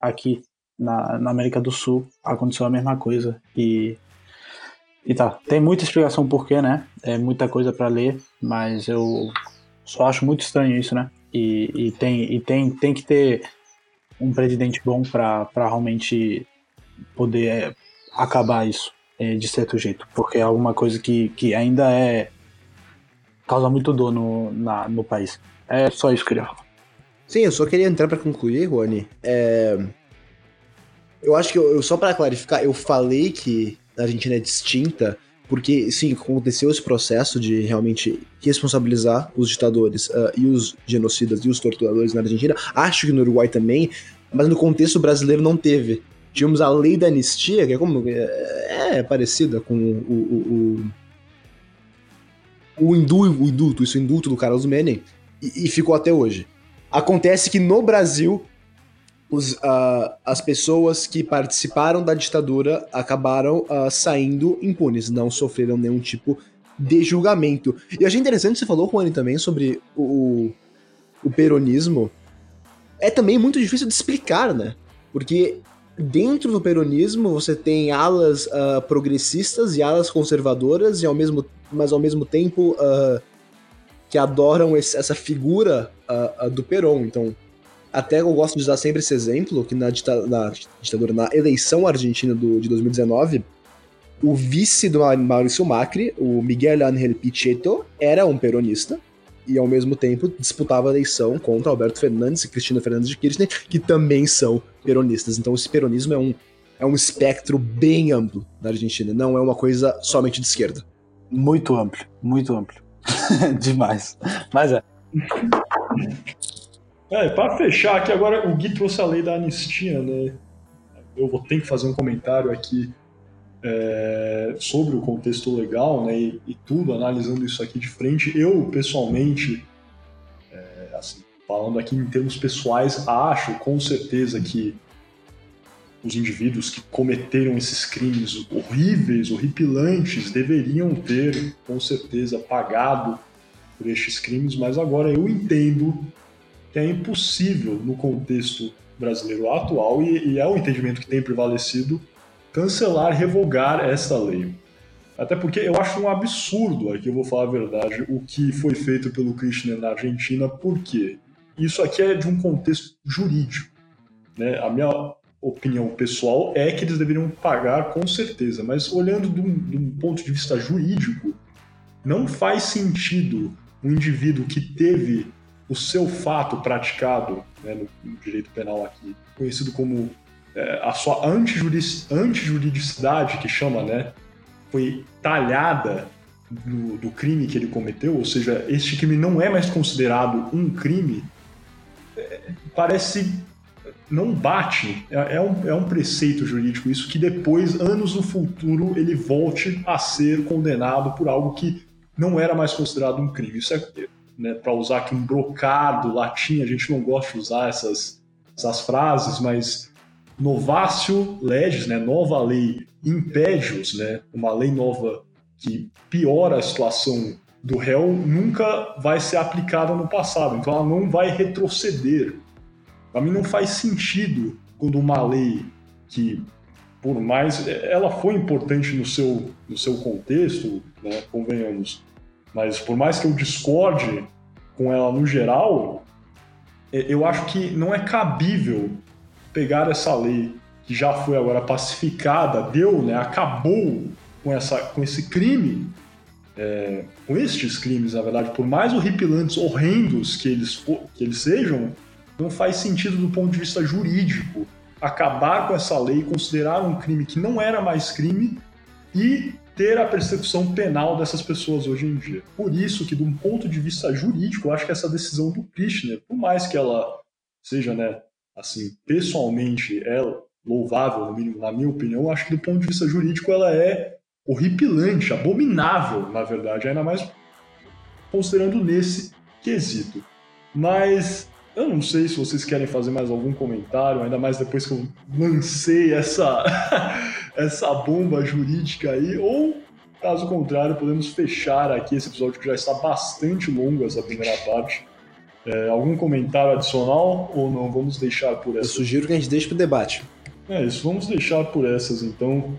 aqui na, na América do Sul aconteceu a mesma coisa. E, e tá. Tem muita explicação por quê, né? É muita coisa para ler, mas eu só acho muito estranho isso, né? E, e, tem, e tem, tem que ter um presidente bom para realmente poder acabar isso é, de certo jeito, porque é alguma coisa que, que ainda é causa muito dor no, na, no país. É só isso que eu queria falar. Sim, eu só queria entrar para concluir, Rony. É... Eu acho que eu, só para clarificar, eu falei que a Argentina é distinta porque sim, aconteceu esse processo de realmente responsabilizar os ditadores uh, e os genocidas e os torturadores na Argentina. Acho que no Uruguai também, mas no contexto brasileiro não teve. Tínhamos a lei da anistia, que é como. É, é parecida com o, o, o, o, indulto, o indulto, isso, o indulto do Carlos Menem, e, e ficou até hoje. Acontece que no Brasil, os, uh, as pessoas que participaram da ditadura acabaram uh, saindo impunes, não sofreram nenhum tipo de julgamento. E eu achei interessante, você falou, Juani, também sobre o, o peronismo. É também muito difícil de explicar, né? Porque dentro do peronismo você tem alas uh, progressistas e alas conservadoras, e ao mesmo, mas ao mesmo tempo uh, que adoram esse, essa figura uh, do Perón. Então, até eu gosto de usar sempre esse exemplo, que na, dita na ditadura, na eleição argentina do, de 2019, o vice do Maurício Macri, o Miguel Ángel Pichetto, era um peronista, e ao mesmo tempo disputava a eleição contra Alberto Fernandes e Cristina Fernandes de Kirchner, que também são peronistas. Então esse peronismo é um, é um espectro bem amplo na Argentina, não é uma coisa somente de esquerda. Muito amplo, muito amplo. Demais. Mas é. É, para fechar aqui agora, o Gui trouxe a lei da anistia, né? Eu vou ter que fazer um comentário aqui é, sobre o contexto legal né, e, e, tudo, analisando isso aqui de frente, eu pessoalmente, é, assim, falando aqui em termos pessoais, acho com certeza que os indivíduos que cometeram esses crimes horríveis, horripilantes, deveriam ter, com certeza, pagado por estes crimes, mas agora eu entendo que é impossível no contexto brasileiro atual, e, e é o entendimento que tem prevalecido, cancelar, revogar essa lei. Até porque eu acho um absurdo, aqui eu vou falar a verdade, o que foi feito pelo Kirchner na Argentina, porque isso aqui é de um contexto jurídico. Né? A minha opinião pessoal é que eles deveriam pagar com certeza, mas olhando de um, de um ponto de vista jurídico, não faz sentido um indivíduo que teve o seu fato praticado né, no, direito penal aqui, conhecido como a sua antijuridicidade, que chama, né, foi talhada do, do, crime que ele cometeu, ou seja, este crime não é mais considerado um crime, é, parece não bate. É, é, um, é um preceito jurídico isso que depois, anos no futuro, ele volte a ser condenado por algo que não era mais considerado um crime. Isso é, né, para usar aqui um brocado latim, a gente não gosta de usar essas, essas frases, mas novácio legis, né, nova lei impédios, né, uma lei nova que piora a situação do réu, nunca vai ser aplicada no passado. Então ela não vai retroceder. Para mim não faz sentido quando uma lei que por mais ela foi importante no seu no seu contexto, né, convenhamos, mas por mais que eu discorde com ela no geral, eu acho que não é cabível pegar essa lei que já foi agora pacificada, deu, né, acabou com, essa, com esse crime, é, com estes crimes, na verdade, por mais horripilantes, horrendos que eles, que eles sejam, não faz sentido do ponto de vista jurídico acabar com essa lei, considerar um crime que não era mais crime e ter a percepção penal dessas pessoas hoje em dia. Por isso que, de um ponto de vista jurídico, eu acho que essa decisão do Kirchner, por mais que ela seja né, assim, pessoalmente é louvável, no mínimo, na minha opinião, acho que do ponto de vista jurídico ela é horripilante, abominável, na verdade, ainda mais considerando nesse quesito. Mas eu não sei se vocês querem fazer mais algum comentário, ainda mais depois que eu lancei essa, essa bomba jurídica aí, ou caso contrário, podemos fechar aqui esse episódio que já está bastante longo, essa primeira parte. É, algum comentário adicional ou não? Vamos deixar por essas? Eu sugiro que a gente deixe para o debate. É isso, vamos deixar por essas então.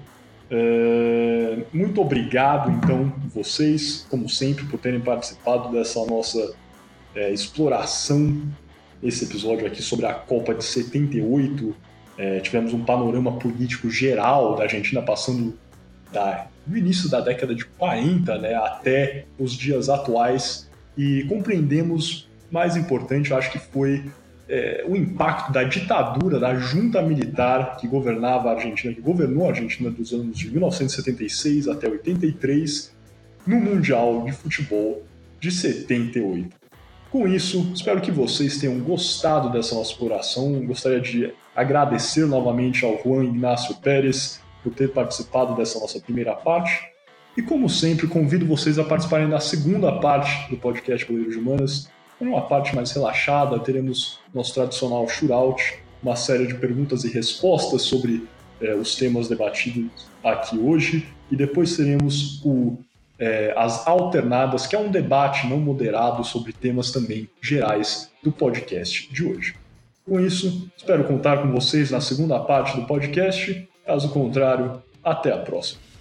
É, muito obrigado, então, vocês, como sempre, por terem participado dessa nossa é, exploração, esse episódio aqui sobre a Copa de 78. É, tivemos um panorama político geral da Argentina passando da, do início da década de 40 né, até os dias atuais e compreendemos mais importante, eu acho que foi é, o impacto da ditadura, da junta militar que governava a Argentina, que governou a Argentina dos anos de 1976 até 83, no Mundial de Futebol de 78. Com isso, espero que vocês tenham gostado dessa nossa exploração. Gostaria de agradecer novamente ao Juan Ignacio Pérez por ter participado dessa nossa primeira parte. E como sempre, convido vocês a participarem da segunda parte do podcast Goleiros de Humanas. Uma parte mais relaxada, teremos nosso tradicional shootout, uma série de perguntas e respostas sobre é, os temas debatidos aqui hoje. E depois teremos o, é, as alternadas, que é um debate não moderado sobre temas também gerais do podcast de hoje. Com isso, espero contar com vocês na segunda parte do podcast. Caso contrário, até a próxima.